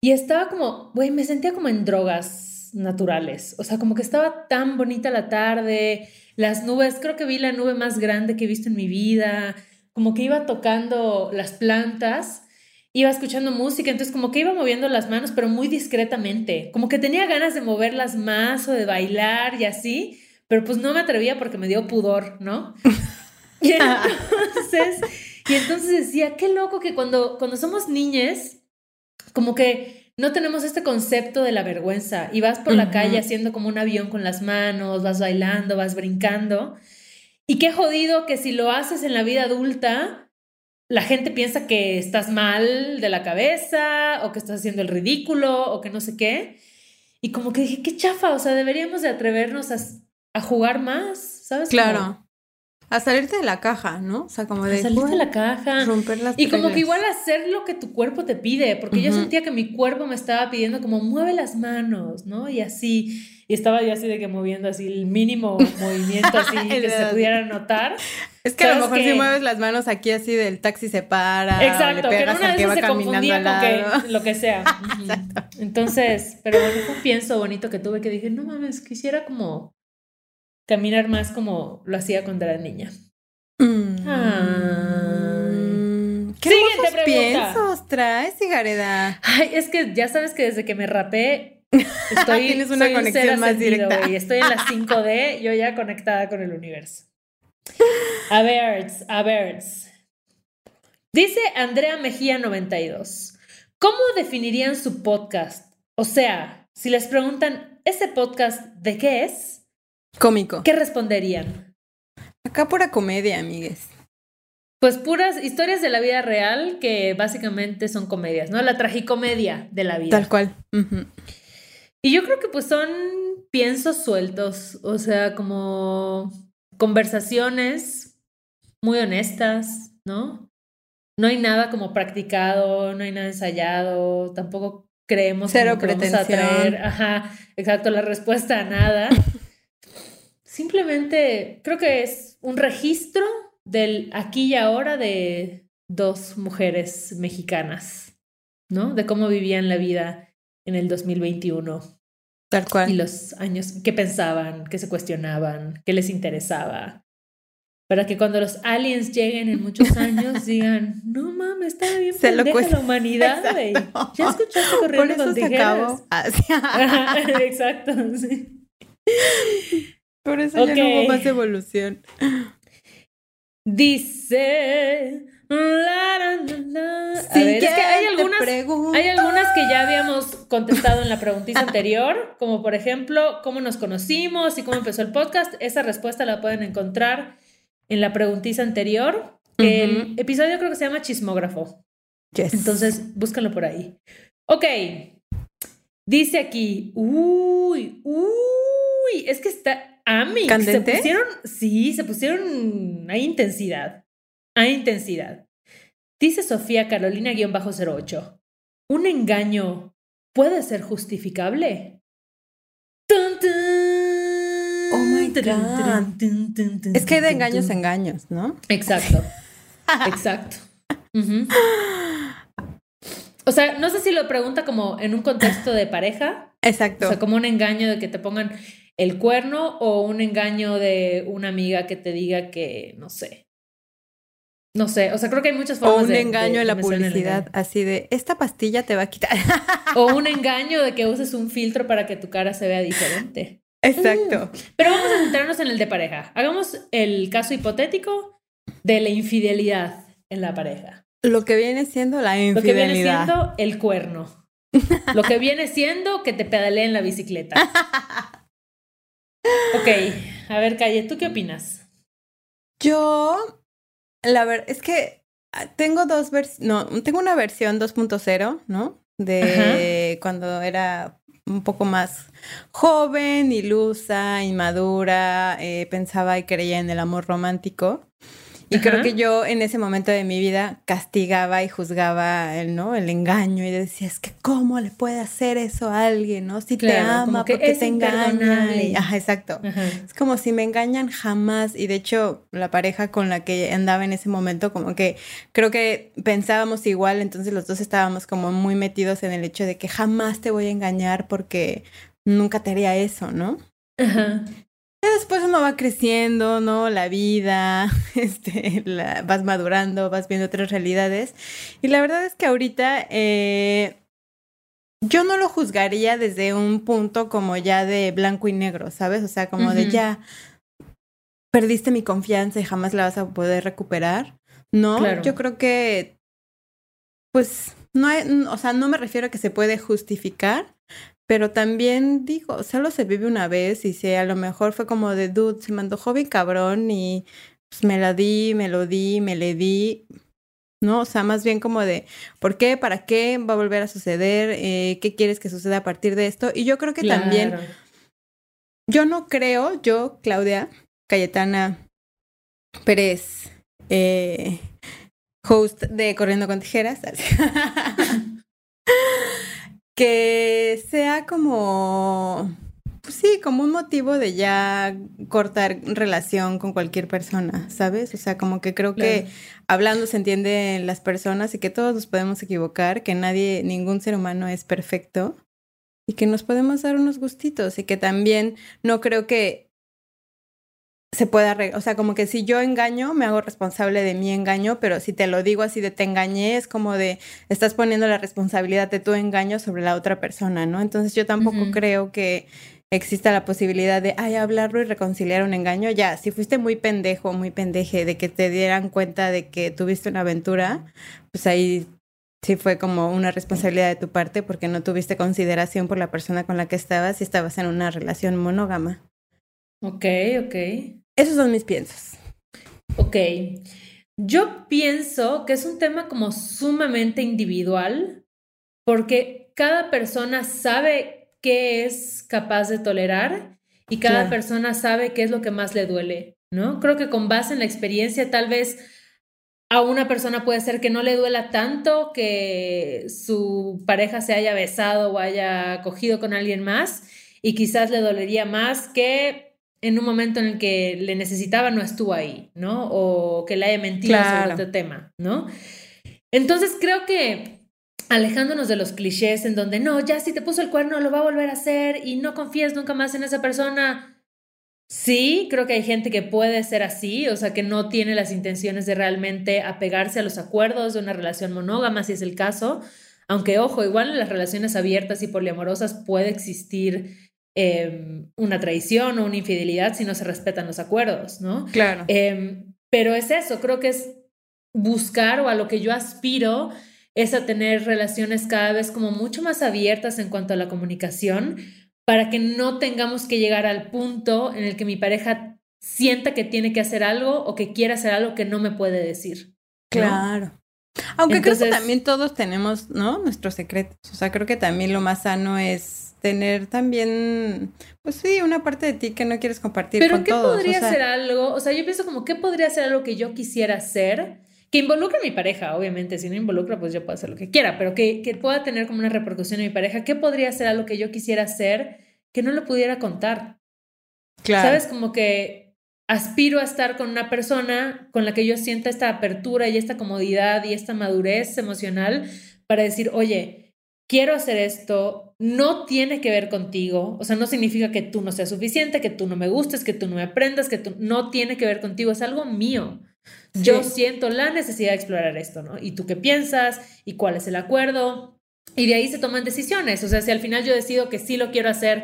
y estaba como, güey, me sentía como en drogas naturales. O sea, como que estaba tan bonita la tarde, las nubes, creo que vi la nube más grande que he visto en mi vida, como que iba tocando las plantas. Iba escuchando música, entonces como que iba moviendo las manos, pero muy discretamente. Como que tenía ganas de moverlas más o de bailar y así, pero pues no me atrevía porque me dio pudor, ¿no? (laughs) Y entonces, y entonces decía, qué loco que cuando, cuando somos niñes, como que no tenemos este concepto de la vergüenza y vas por la calle haciendo como un avión con las manos, vas bailando, vas brincando. Y qué jodido que si lo haces en la vida adulta, la gente piensa que estás mal de la cabeza o que estás haciendo el ridículo o que no sé qué. Y como que dije, qué chafa, o sea, deberíamos de atrevernos a, a jugar más, ¿sabes? Como- Claro. A salirte de la caja, ¿no? O sea, como de... A salirte de la caja. Romper las Y como que igual hacer lo que tu cuerpo te pide, porque yo sentía que mi cuerpo me estaba pidiendo como mueve las manos, ¿no? Y así, y estaba yo así de que moviendo así el mínimo (laughs) movimiento así que se pudiera notar. Es que a lo ¿Sabes mejor si mueves las manos aquí así del taxi se para. Exacto, le que pegas una al que va se caminando al lado. que lo que sea. (laughs) Entonces, pero bueno, fue un pienso bonito que tuve que dije, no mames, quisiera como caminar más como lo hacía cuando era niña. Mm. ¿Qué Siguiente piensos traes, Cigareda? Ay, es que ya sabes que desde que me rapé (laughs) estoy Tienes una un conexión más ascendido, directa. güey. Estoy en la 5D, yo ya conectada con el universo. A ver, a ver. Dice Andrea Mejía 92. ¿Cómo definirían su podcast? O sea, si les preguntan, ¿ese podcast de qué es? Cómico. ¿Qué responderían? Acá pura comedia, amigues. Pues puras historias de la vida real que básicamente son comedias, ¿no? La tragicomedia de la vida. Tal cual. Y yo creo que pues son piensos sueltos, o sea, como conversaciones muy honestas, ¿no? No hay nada como practicado, no hay nada ensayado, tampoco creemos Cero que vamos a traer, ajá, exacto, la respuesta a nada. (laughs) Simplemente creo que es un registro del aquí y ahora de dos mujeres mexicanas, ¿no? De cómo vivían la vida en el 2021 Tal y cual. los años que pensaban, que se cuestionaban, que les interesaba. Para que cuando los aliens lleguen en muchos años (laughs) digan, no mames, estaba bien Se lo cuesta- la humanidad, güey. Ya escuchaste corriendo con tijeras. acabó. Ah, (laughs) Exacto, sí. Por eso ya no hubo más evolución. Dice. la, la, la, la. A ver, es que hay algunas, hay algunas que ya habíamos contestado en la preguntita anterior, como por ejemplo, cómo nos conocimos y cómo empezó el podcast. Esa respuesta la pueden encontrar en la preguntita anterior. El episodio creo que se llama Chismógrafo. Yes. Entonces, búscalo por ahí. Ok. Dice aquí, uy, uy, es que está Amix. ¿Candente? Se pusieron, sí, se pusieron, hay intensidad, hay intensidad. Dice Sofía Carolina-08, ¿un engaño puede ser justificable? Tun, tun, Oh my God. Es que hay de engaños a engaños, ¿no? Exacto. (laughs) Exacto. O sea, no sé si lo pregunta como en un contexto de pareja, Exacto. o sea, como un engaño de que te pongan el cuerno o un engaño de una amiga que te diga que, no sé. No sé, o sea, creo que hay muchas o formas un de- engaño de en la publicidad, así de, esta pastilla te va a quitar. (laughs) O un engaño de que uses un filtro para que tu cara se vea diferente. Exacto. Pero vamos a centrarnos en el de pareja. Hagamos el caso hipotético de la infidelidad en la pareja. Lo que viene siendo la Lo que viene infidelidad. siendo el cuerno. Lo que viene siendo que te pedaleen la bicicleta. (laughs) Ok, a ver, Calle, ¿tú qué opinas? Yo, la verdad, es que ah, tengo dos versiones, no, tengo una versión 2.0, ¿no? De cuando era un poco más joven, ilusa, inmadura, eh, pensaba y creía en el amor romántico. Y Ajá. creo que yo en ese momento de mi vida castigaba y juzgaba el, ¿no? el engaño y decía, es que cómo le puede hacer eso a alguien, ¿no? Si te Claro, ama, que porque te engaña. Y- Ajá, exacto. Ajá. Es como si me engañan jamás. Y de hecho, la pareja con la que andaba en ese momento, como que creo que pensábamos igual, entonces los dos estábamos como muy metidos en el hecho de que jamás te voy a engañar porque nunca te haría eso, ¿no? Ajá. Y después uno va creciendo, ¿no? La vida, (laughs) este, la- vas madurando, vas viendo otras realidades. Y la verdad es que ahorita eh, yo no lo juzgaría desde un punto como ya de blanco y negro, ¿sabes? O sea, como de ya perdiste mi confianza y jamás la vas a poder recuperar. No, Claro. yo creo que, pues, no hay, o sea, no me refiero a que se puede justificar, pero también digo, solo se vive una vez y si a lo mejor fue como de dude, se me antojó bien cabrón y pues me la di, me lo di, me le di. ¿No? O sea, más bien como de ¿por qué? ¿Para qué? ¿Va a volver a suceder? Eh, ¿Qué quieres que suceda a partir de esto? Y yo creo que también, yo no creo, yo, Claudia, Cayetana, Pérez, eh, host de Corriendo con Tijeras, (laughs) que sea como, pues sí, como un motivo de ya cortar relación con cualquier persona, ¿sabes? O sea, como que creo que hablando se entienden las personas y que todos nos podemos equivocar, que nadie, ningún ser humano es perfecto y que nos podemos dar unos gustitos y que también no creo que se pueda, o sea, como que si yo engaño, me hago responsable de mi engaño, pero si te lo digo así de te engañé, es como de estás poniendo la responsabilidad de tu engaño sobre la otra persona, ¿no? Entonces yo tampoco creo que exista la posibilidad de, ay, hablarlo y reconciliar un engaño. Ya, si fuiste muy pendejo, muy pendeje, de que te dieran cuenta de que tuviste una aventura, pues ahí sí fue como una responsabilidad de tu parte porque no tuviste consideración por la persona con la que estabas y estabas en una relación monógama. Ok, ok. Esos son mis piensos. Ok. Yo pienso que es un tema como sumamente individual porque cada persona sabe qué es capaz de tolerar y cada persona sabe qué es lo que más le duele, ¿no? Creo que con base en la experiencia tal vez a una persona puede ser que no le duela tanto que su pareja se haya besado o haya cogido con alguien más y quizás le dolería más que en un momento en el que le necesitaba no estuvo ahí, ¿no? O que le haya mentido sobre este tema, ¿no? Entonces creo que alejándonos de los clichés en donde no, ya si te puso el cuerno lo va a volver a hacer y no confías nunca más en esa persona. Sí, creo que hay gente que puede ser así, o sea, que no tiene las intenciones de realmente apegarse a los acuerdos de una relación monógama, si es el caso. Aunque, ojo, igual en las relaciones abiertas y poliamorosas puede existir Em, una traición o una infidelidad si no se respetan los acuerdos, ¿no? Claro. Em, pero es eso, creo que es buscar o a lo que yo aspiro es a tener relaciones cada vez como mucho más abiertas en cuanto a la comunicación para que no tengamos que llegar al punto en el que mi pareja sienta que tiene que hacer algo o que quiere hacer algo que no me puede decir. Claro. Aunque creo que también todos tenemos, ¿no? Nuestros secretos. O sea, creo que también lo más sano es tener también, pues sí, una parte de ti que no quieres compartir Pero con ¿qué podría ser algo? O sea, yo pienso como, ¿qué podría ser algo que yo quisiera hacer? Que involucre a mi pareja, obviamente. Si no involucra, pues yo puedo hacer lo que quiera, pero que, que pueda tener como una repercusión en mi pareja. ¿Qué podría ser algo que yo quisiera hacer que no lo pudiera contar? Claro. ¿Sabes? Como que aspiro a estar con una persona con la que yo sienta esta apertura y esta comodidad y esta madurez emocional para decir, oye, quiero hacer esto, no tiene que ver contigo, o sea, no significa que tú no seas suficiente, que tú no me gustes, que tú no me aprendas, que tú no tiene que ver contigo, es algo mío. Yo siento la necesidad de explorar esto, ¿no? ¿Y tú qué piensas? ¿Y cuál es el acuerdo? Y de ahí se toman decisiones, o sea, si al final yo decido que sí lo quiero hacer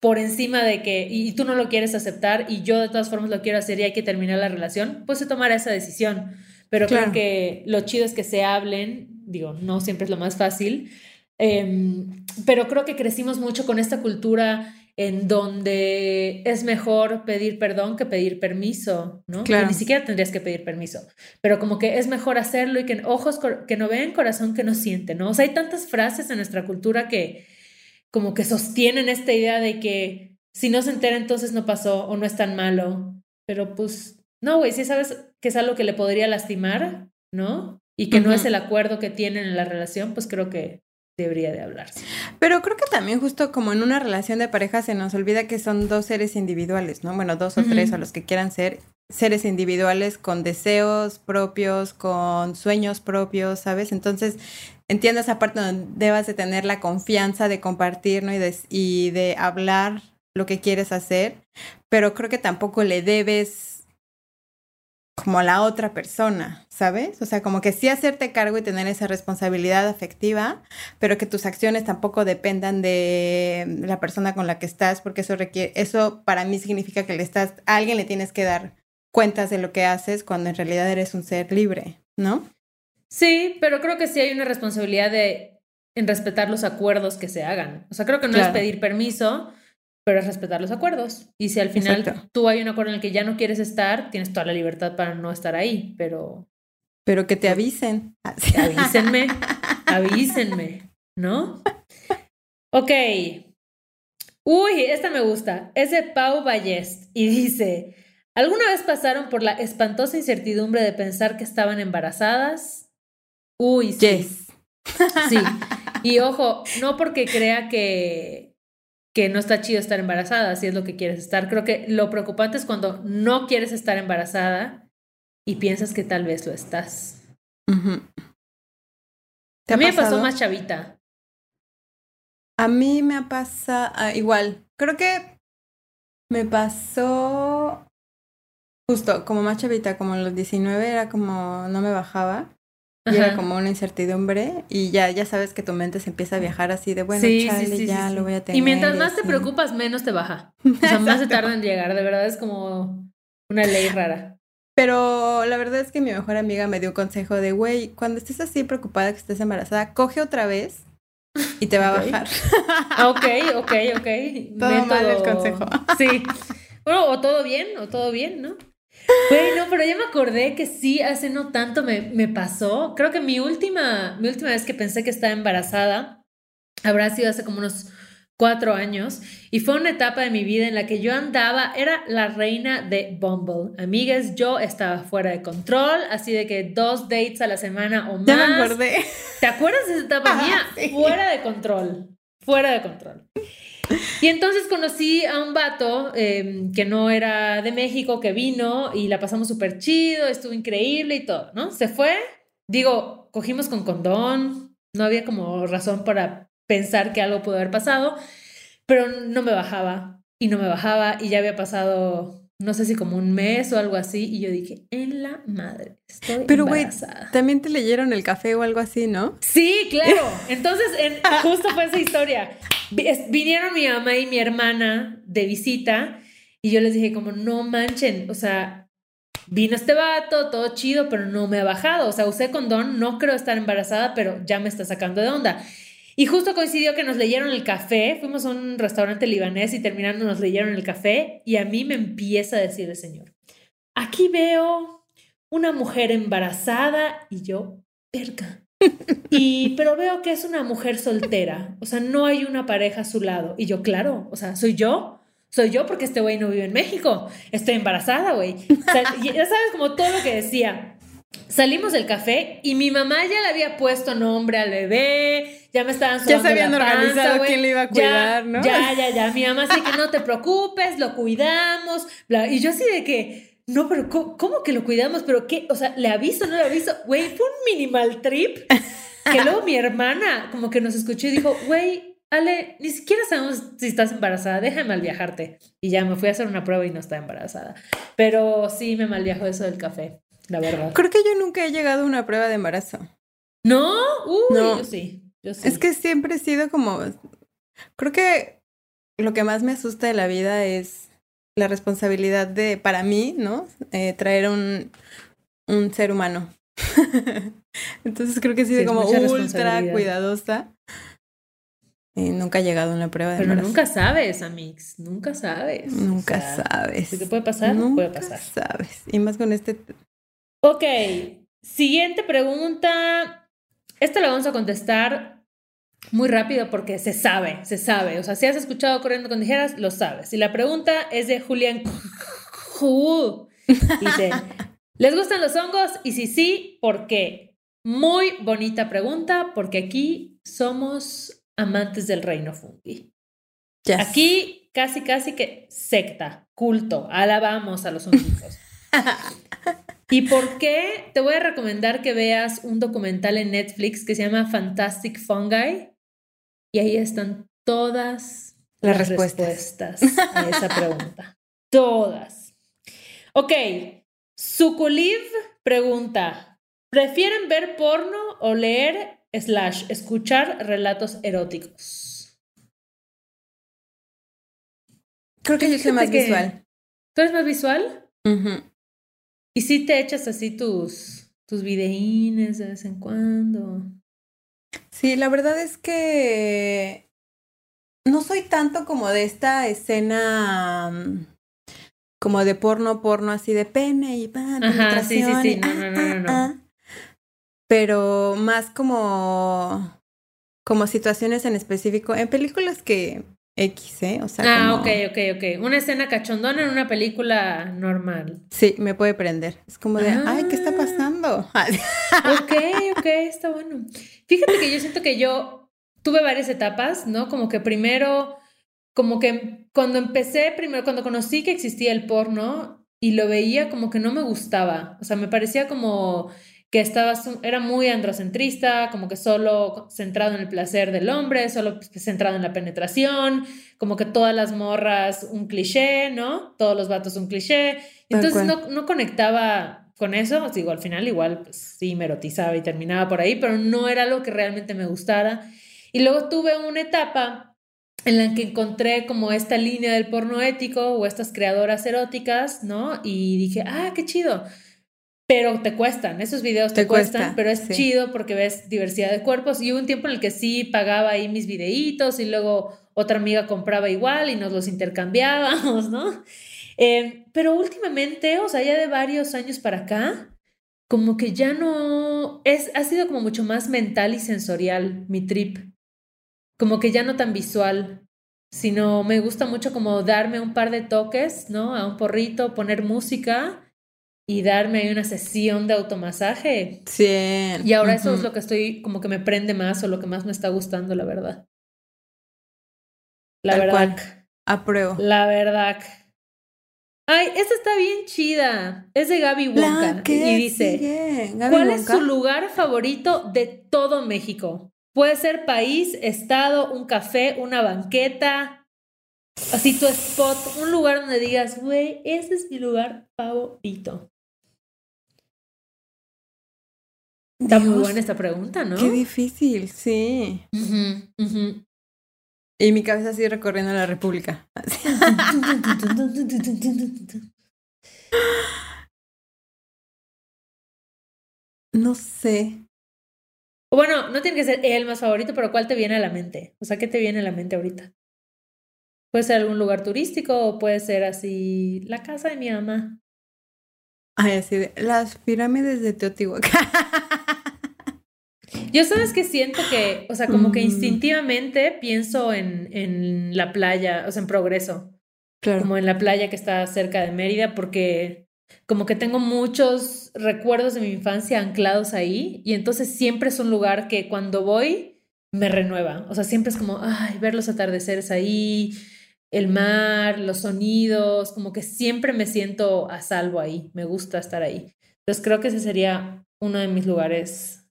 por encima de que, y tú no lo quieres aceptar y yo de todas formas lo quiero hacer y hay que terminar la relación, pues se tomará esa decisión. Pero creo que lo chido es que se hablen, digo, no siempre es lo más fácil, Em, pero creo que crecimos mucho con esta cultura en donde es mejor pedir perdón que pedir permiso, ¿no? Claro. ni siquiera tendrías que pedir permiso, pero como que es mejor hacerlo y que ojos que no ven, corazón que no siente, ¿no? O sea, hay tantas frases en nuestra cultura que como que sostienen esta idea de que si no se entera entonces no pasó o no es tan malo, pero pues no, güey, si sabes que es algo que le podría lastimar, ¿no? Y que no es el acuerdo que tienen en la relación, pues creo que debería de hablarse. Pero creo que también justo como en una relación de pareja se nos olvida que son dos seres individuales, ¿no? Bueno, dos o tres o los que quieran ser seres individuales con deseos propios, con sueños propios, ¿sabes? Entonces, entiendo esa parte donde debas de tener la confianza de compartir, ¿no? Y de, y de hablar lo que quieres hacer, pero creo que tampoco le debes como la otra persona, ¿sabes? O sea, como que sí hacerte cargo y tener esa responsabilidad afectiva, pero que tus acciones tampoco dependan de la persona con la que estás, porque eso requiere, eso para mí significa que le estás, a alguien le tienes que dar cuentas de lo que haces cuando en realidad eres un ser libre, ¿no? Sí, pero creo que sí hay una responsabilidad de en respetar los acuerdos que se hagan. O sea, creo que no es pedir permiso, pero es respetar los acuerdos. Y si al final tú hay un acuerdo en el que ya no quieres estar, tienes toda la libertad para no estar ahí, pero... Pero que te avisen. (laughs) Avísenme, (laughs) avísenme, ¿no? Ok. Uy, esta me gusta. Es de Pau Ballest y dice, ¿Alguna vez pasaron por la espantosa incertidumbre de pensar que estaban embarazadas? Uy, sí. Yes. Sí. (laughs) Y ojo, no porque crea que, que no está chido estar embarazada, si es lo que quieres estar. Creo que lo preocupante es cuando no quieres estar embarazada y piensas que tal vez lo estás. Ujú. ¿Te A mí me pasó más chavita. A mí me ha pasado igual. Creo que me pasó justo como más chavita, como los 19 era como no me bajaba. Y era como una incertidumbre y ya, ya sabes que tu mente se empieza a viajar así de, bueno, Sí, chale, sí, sí, ya lo voy a tener. Y mientras más te preocupas, menos te baja. (laughs) O sea, más se tarda en llegar. De verdad es como una ley rara. Pero la verdad es que mi mejor amiga me dio un consejo de, güey, cuando estés así preocupada que estés embarazada, coge otra vez y te va a bajar. Ah, ok, ok, ok. Todo mal el consejo. Sí. Bueno, o todo bien, o todo bien, ¿no? Bueno, pero ya me acordé que sí, hace no tanto me, me pasó. Creo que mi última, mi última vez que pensé que estaba embarazada habrá sido hace como unos cuatro años y fue una etapa de mi vida en la que yo andaba, era la reina de Bumble. Amigas, yo estaba fuera de control, así de que dos dates a la semana o más. Ya me acordé. ¿Te acuerdas de esa etapa (laughs) Ah, mía? sí. Fuera de control. Fuera de control. Y entonces conocí a un vato eh, que no era de México, que vino y la pasamos súper chido, estuvo increíble y todo, ¿no? Se fue, digo, cogimos con condón, no había como razón para pensar que algo pudo haber pasado, pero no me bajaba y no me bajaba y ya había pasado, no sé si como un mes o algo así, y yo dije, en la madre, estoy Pero, güey. También te leyeron el café o algo así, ¿no? Sí, claro. (laughs) Entonces, en- justo fue esa historia. Vinieron mi mamá y mi hermana de visita y yo les dije como, no manchen, o sea, vino este vato, todo chido, pero no me ha bajado. O sea, usé condón, no creo estar embarazada, pero ya me está sacando de onda. Y justo coincidió que nos leyeron el café, fuimos a un restaurante libanés y terminando nos leyeron el café y a mí me empieza a decir el señor, aquí veo una mujer embarazada y yo, perca. Y, pero veo que es una mujer soltera, o sea, no hay una pareja a su lado. Y yo, claro, o sea, soy yo, soy yo porque este güey no vive en México, estoy embarazada, güey. O ya sabes, como todo lo que decía. Salimos del café y mi mamá ya le había puesto nombre al bebé, ya me estaban Ya se habían panza, organizado quién le iba a Ya, cuidar, ¿no? Ya, ya, ya. Mi mamá así que no te preocupes, lo cuidamos. bla. Y yo así de que, no, pero ¿cómo, cómo que lo cuidamos? ¿Pero qué? O sea, ¿le aviso, no le aviso? Güey, fue un minimal trip que luego mi hermana como que nos escuchó y dijo, güey, Ale, ni siquiera sabemos si estás embarazada, déjame mal viajarte. Y ya me fui a hacer una prueba y no estaba embarazada. Pero sí me mal viajó eso del café, la verdad. Creo que yo nunca he llegado a una prueba de embarazo. ¿No? Uy, No. yo sí. Yo sí. Es que siempre he sido como... Creo que lo que más me asusta de la vida es la responsabilidad de, para mí, ¿no? Eh, traer un, un ser humano. (laughs) Entonces creo que he sido Sí, como ultra cuidadosa. Y nunca he llegado a una prueba de Pero embarazo. nunca sabes, Amix, nunca sabes. Nunca O sea, sabes. Si te puede pasar, nunca puede pasar. sabes. Y más con este... Ok, siguiente pregunta. Esta la vamos a contestar muy rápido porque se sabe, se sabe. O sea, si has escuchado Corriendo con Tijeras, lo sabes. Y la pregunta es de Julián. Dice, (laughs) ¿les gustan los hongos? Y si sí, ¿por qué? Muy bonita pregunta porque aquí somos amantes del reino fungi. Yes. Aquí casi, casi que secta, culto, alabamos a los hongos. (laughs) ¿Y por qué? Te voy a recomendar que veas un documental en Netflix que se llama Fantastic Fungi y ahí están todas Las las, respuestas. respuestas. a esa pregunta. (laughs) todas. Ok, Sukuliv pregunta, ¿prefieren ver porno o leer slash escuchar relatos eróticos? Creo que yo soy más que- visual. ¿Tú eres más visual? ¿Y si te echas así tus, tus videínes de vez en cuando? Sí, la verdad es que no soy tanto como de esta escena mm, como de porno, porno así de pene y pa, Ajá, sí, sí, sí. y No, ah, no, no, ah, no, no. ah. Pero más como como situaciones en específico en películas que X, ¿eh? O sea, Ah, como- ok, ok, ok. Una escena cachondona en una película normal. Sí, me puede prender. Es como de, ay, ¿qué está Ah. pasando? (laughs) Ok, ok, está bueno. Fíjate que yo siento que yo tuve varias etapas, ¿no? Como que primero, como que cuando empecé, primero, cuando conocí que existía el porno y lo veía, como que no me gustaba. O sea, me parecía como que estaba, era muy androcentrista, como que solo centrado en el placer del hombre, solo pues, centrado en la penetración, como que todas las morras un cliché, ¿no? Todos los vatos un cliché. Entonces no, no conectaba con eso, digo, al final igual pues, sí me erotizaba y terminaba por ahí, pero no era algo que realmente me gustara. Y luego tuve una etapa en la que encontré como esta línea del porno ético o estas creadoras eróticas, ¿no? Y dije, ah, qué chido. Pero te cuestan, esos videos te, Te cuestan, cuesta, pero es sí. chido porque ves diversidad de cuerpos. Y hubo un tiempo en el que sí pagaba ahí mis videitos y luego otra amiga compraba igual y nos los intercambiábamos, (laughs) ¿no? Eh, pero últimamente, o sea, ya de varios años para acá, como que ya no es, ha sido como mucho más mental y sensorial mi trip. Como que ya no tan visual, sino me gusta mucho como darme un par de toques, ¿no? A un porrito, poner música y darme ahí una sesión de automasaje. Sí. Y ahora eso es lo que estoy, como que me prende más o lo que más me está gustando, la verdad. La Tal verdad. cual. Apruebo. La verdad. Ay, esta está bien chida. Es de Gaby Wonka. Y dice, ¿cuál es su lugar favorito de todo México? Puede ser país, estado, un café, una banqueta. Así tu spot, un lugar donde digas, güey, ese es mi lugar favorito. Está muy buena esta pregunta, ¿no? Qué difícil, sí. Y mi cabeza sigue recorriendo la República. (laughs) No sé. Bueno, no tiene que ser el más favorito, pero ¿cuál te viene a la mente? O sea, ¿qué te viene a la mente ahorita? Puede ser algún lugar turístico o puede ser así la casa de mi mamá. Ay, así de las pirámides de Teotihuacán. (laughs) Yo sabes que siento que, o sea, como que Mm. instintivamente pienso en, en la playa, o sea, en progreso, Claro. como en la playa que está cerca de Mérida, porque como que tengo muchos recuerdos de mi infancia anclados ahí y entonces siempre es un lugar que cuando voy me renueva, o sea, siempre es como, ay, ver los atardeceres ahí, el mar, los sonidos, como que siempre me siento a salvo ahí, me gusta estar ahí. Entonces creo que ese sería uno de mis lugares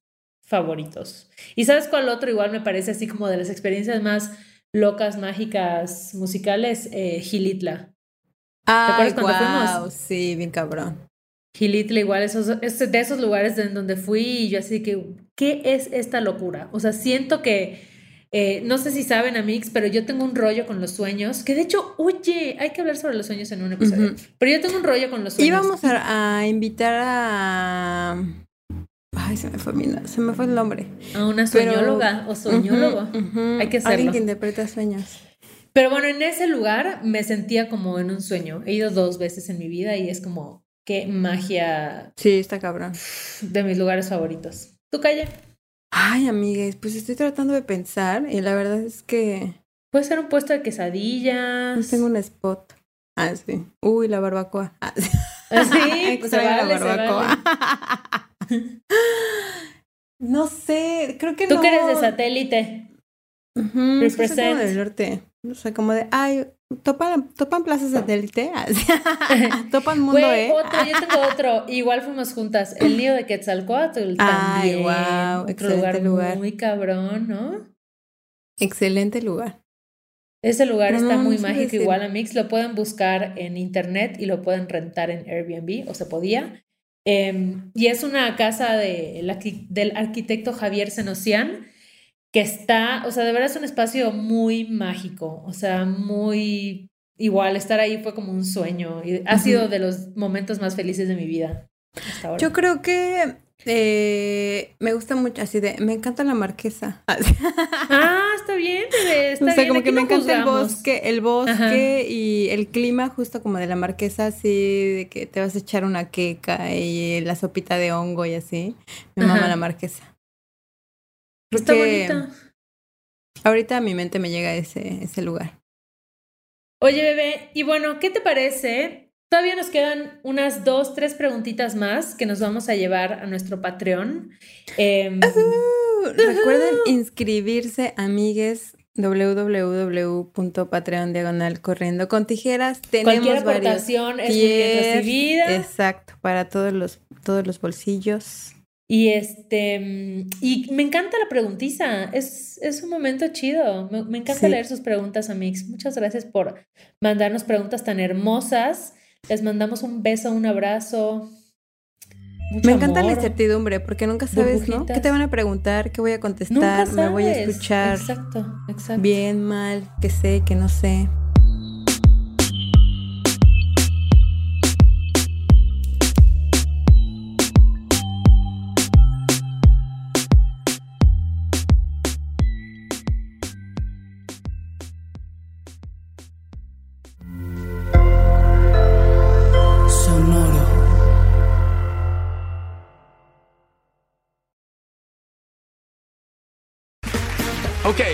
favoritos. ¿Y sabes cuál otro igual me parece así como de las experiencias más locas, mágicas, musicales? Eh, Gilitla. Ay, acuerdas cuando guau, fuimos? Sí, bien cabrón. Gilitla igual, esos, es de esos lugares en donde fui y yo así que, ¿qué es esta locura? O sea, siento que, eh, no sé si saben, Amix, pero yo tengo un rollo con los sueños, que de hecho, oye, hay que hablar sobre los sueños en un episodio, pero yo tengo un rollo con los sueños. Íbamos a, a invitar a. Ay, se me fue se me fue el nombre. A una Pero- soñóloga o soñólogo. Ujú, ujú. Hay que Alguien hacerlo. que interpreta sueños. Pero bueno, en ese lugar me sentía como en un sueño. He ido dos veces en mi vida y es como, qué magia Sí, está cabrón. de mis lugares favoritos. ¿Tu calle? Ay, amigues, pues estoy tratando de pensar y la verdad es que Puede ser un puesto de quesadillas. tengo un spot. Ah, sí. Uy, la barbacoa. Ah, sí. Ah, (laughs) pues se vale, se barbacoa. vale. (laughs) no sé, creo que Tú no. que eres de satélite. Ujú, es que soy como Represent. del norte. O sea, como de, ay, topan, topan Plaza Satélite. (laughs) Así. (laughs) topan Mundo Güey, E. otro, yo tengo otro. Igual fuimos juntas. El nido de Quetzalcoatl Ay, también. guau, Otro excelente lugar, lugar. muy cabrón, ¿no? Excelente lugar. Ese lugar No, está muy no mágico, igual a Mix. Lo pueden buscar en internet y lo pueden rentar en Airbnb, o se podía. Em, y es una casa de, del arquitecto Javier Senosian, que está, o sea, de verdad es un espacio muy mágico, o sea, muy igual. Estar ahí fue como un sueño y ha sido de los momentos más felices de mi vida hasta ahora. Yo creo que eh, me gusta mucho, así de, me encanta la marquesa. (laughs) Así. Ah, está bien, bebé, está o sea, bien. como aquí que me encanta el bosque, el bosque Ajá. y el clima justo como de la marquesa, así de que te vas a echar una queca y la sopita de hongo y así. Me mama la marquesa. Está bonita. Ahorita a mi mente me llega ese, ese lugar. Oye, bebé, y bueno, ¿qué te parece? Todavía nos quedan unas dos, tres preguntitas más que nos vamos a llevar a nuestro Patreon. Uh, recuerden inscribirse, amigues www.patreon diagonal corriendo con tijeras. Tenemos Cualquier aportación es muy recibida. Exacto, para todos los, todos los bolsillos. Y este y me encanta la preguntiza. Es, es un momento chido. Me, encanta leer sus preguntas, Amix. Muchas gracias por mandarnos preguntas tan hermosas. Les mandamos un beso, un abrazo. me encanta la incertidumbre porque nunca sabes, ¿no? ¿Qué te van a preguntar? ¿Qué voy a contestar? ¿Me voy a escuchar? Exacto, exacto. Bien, mal, que sé, que no sé.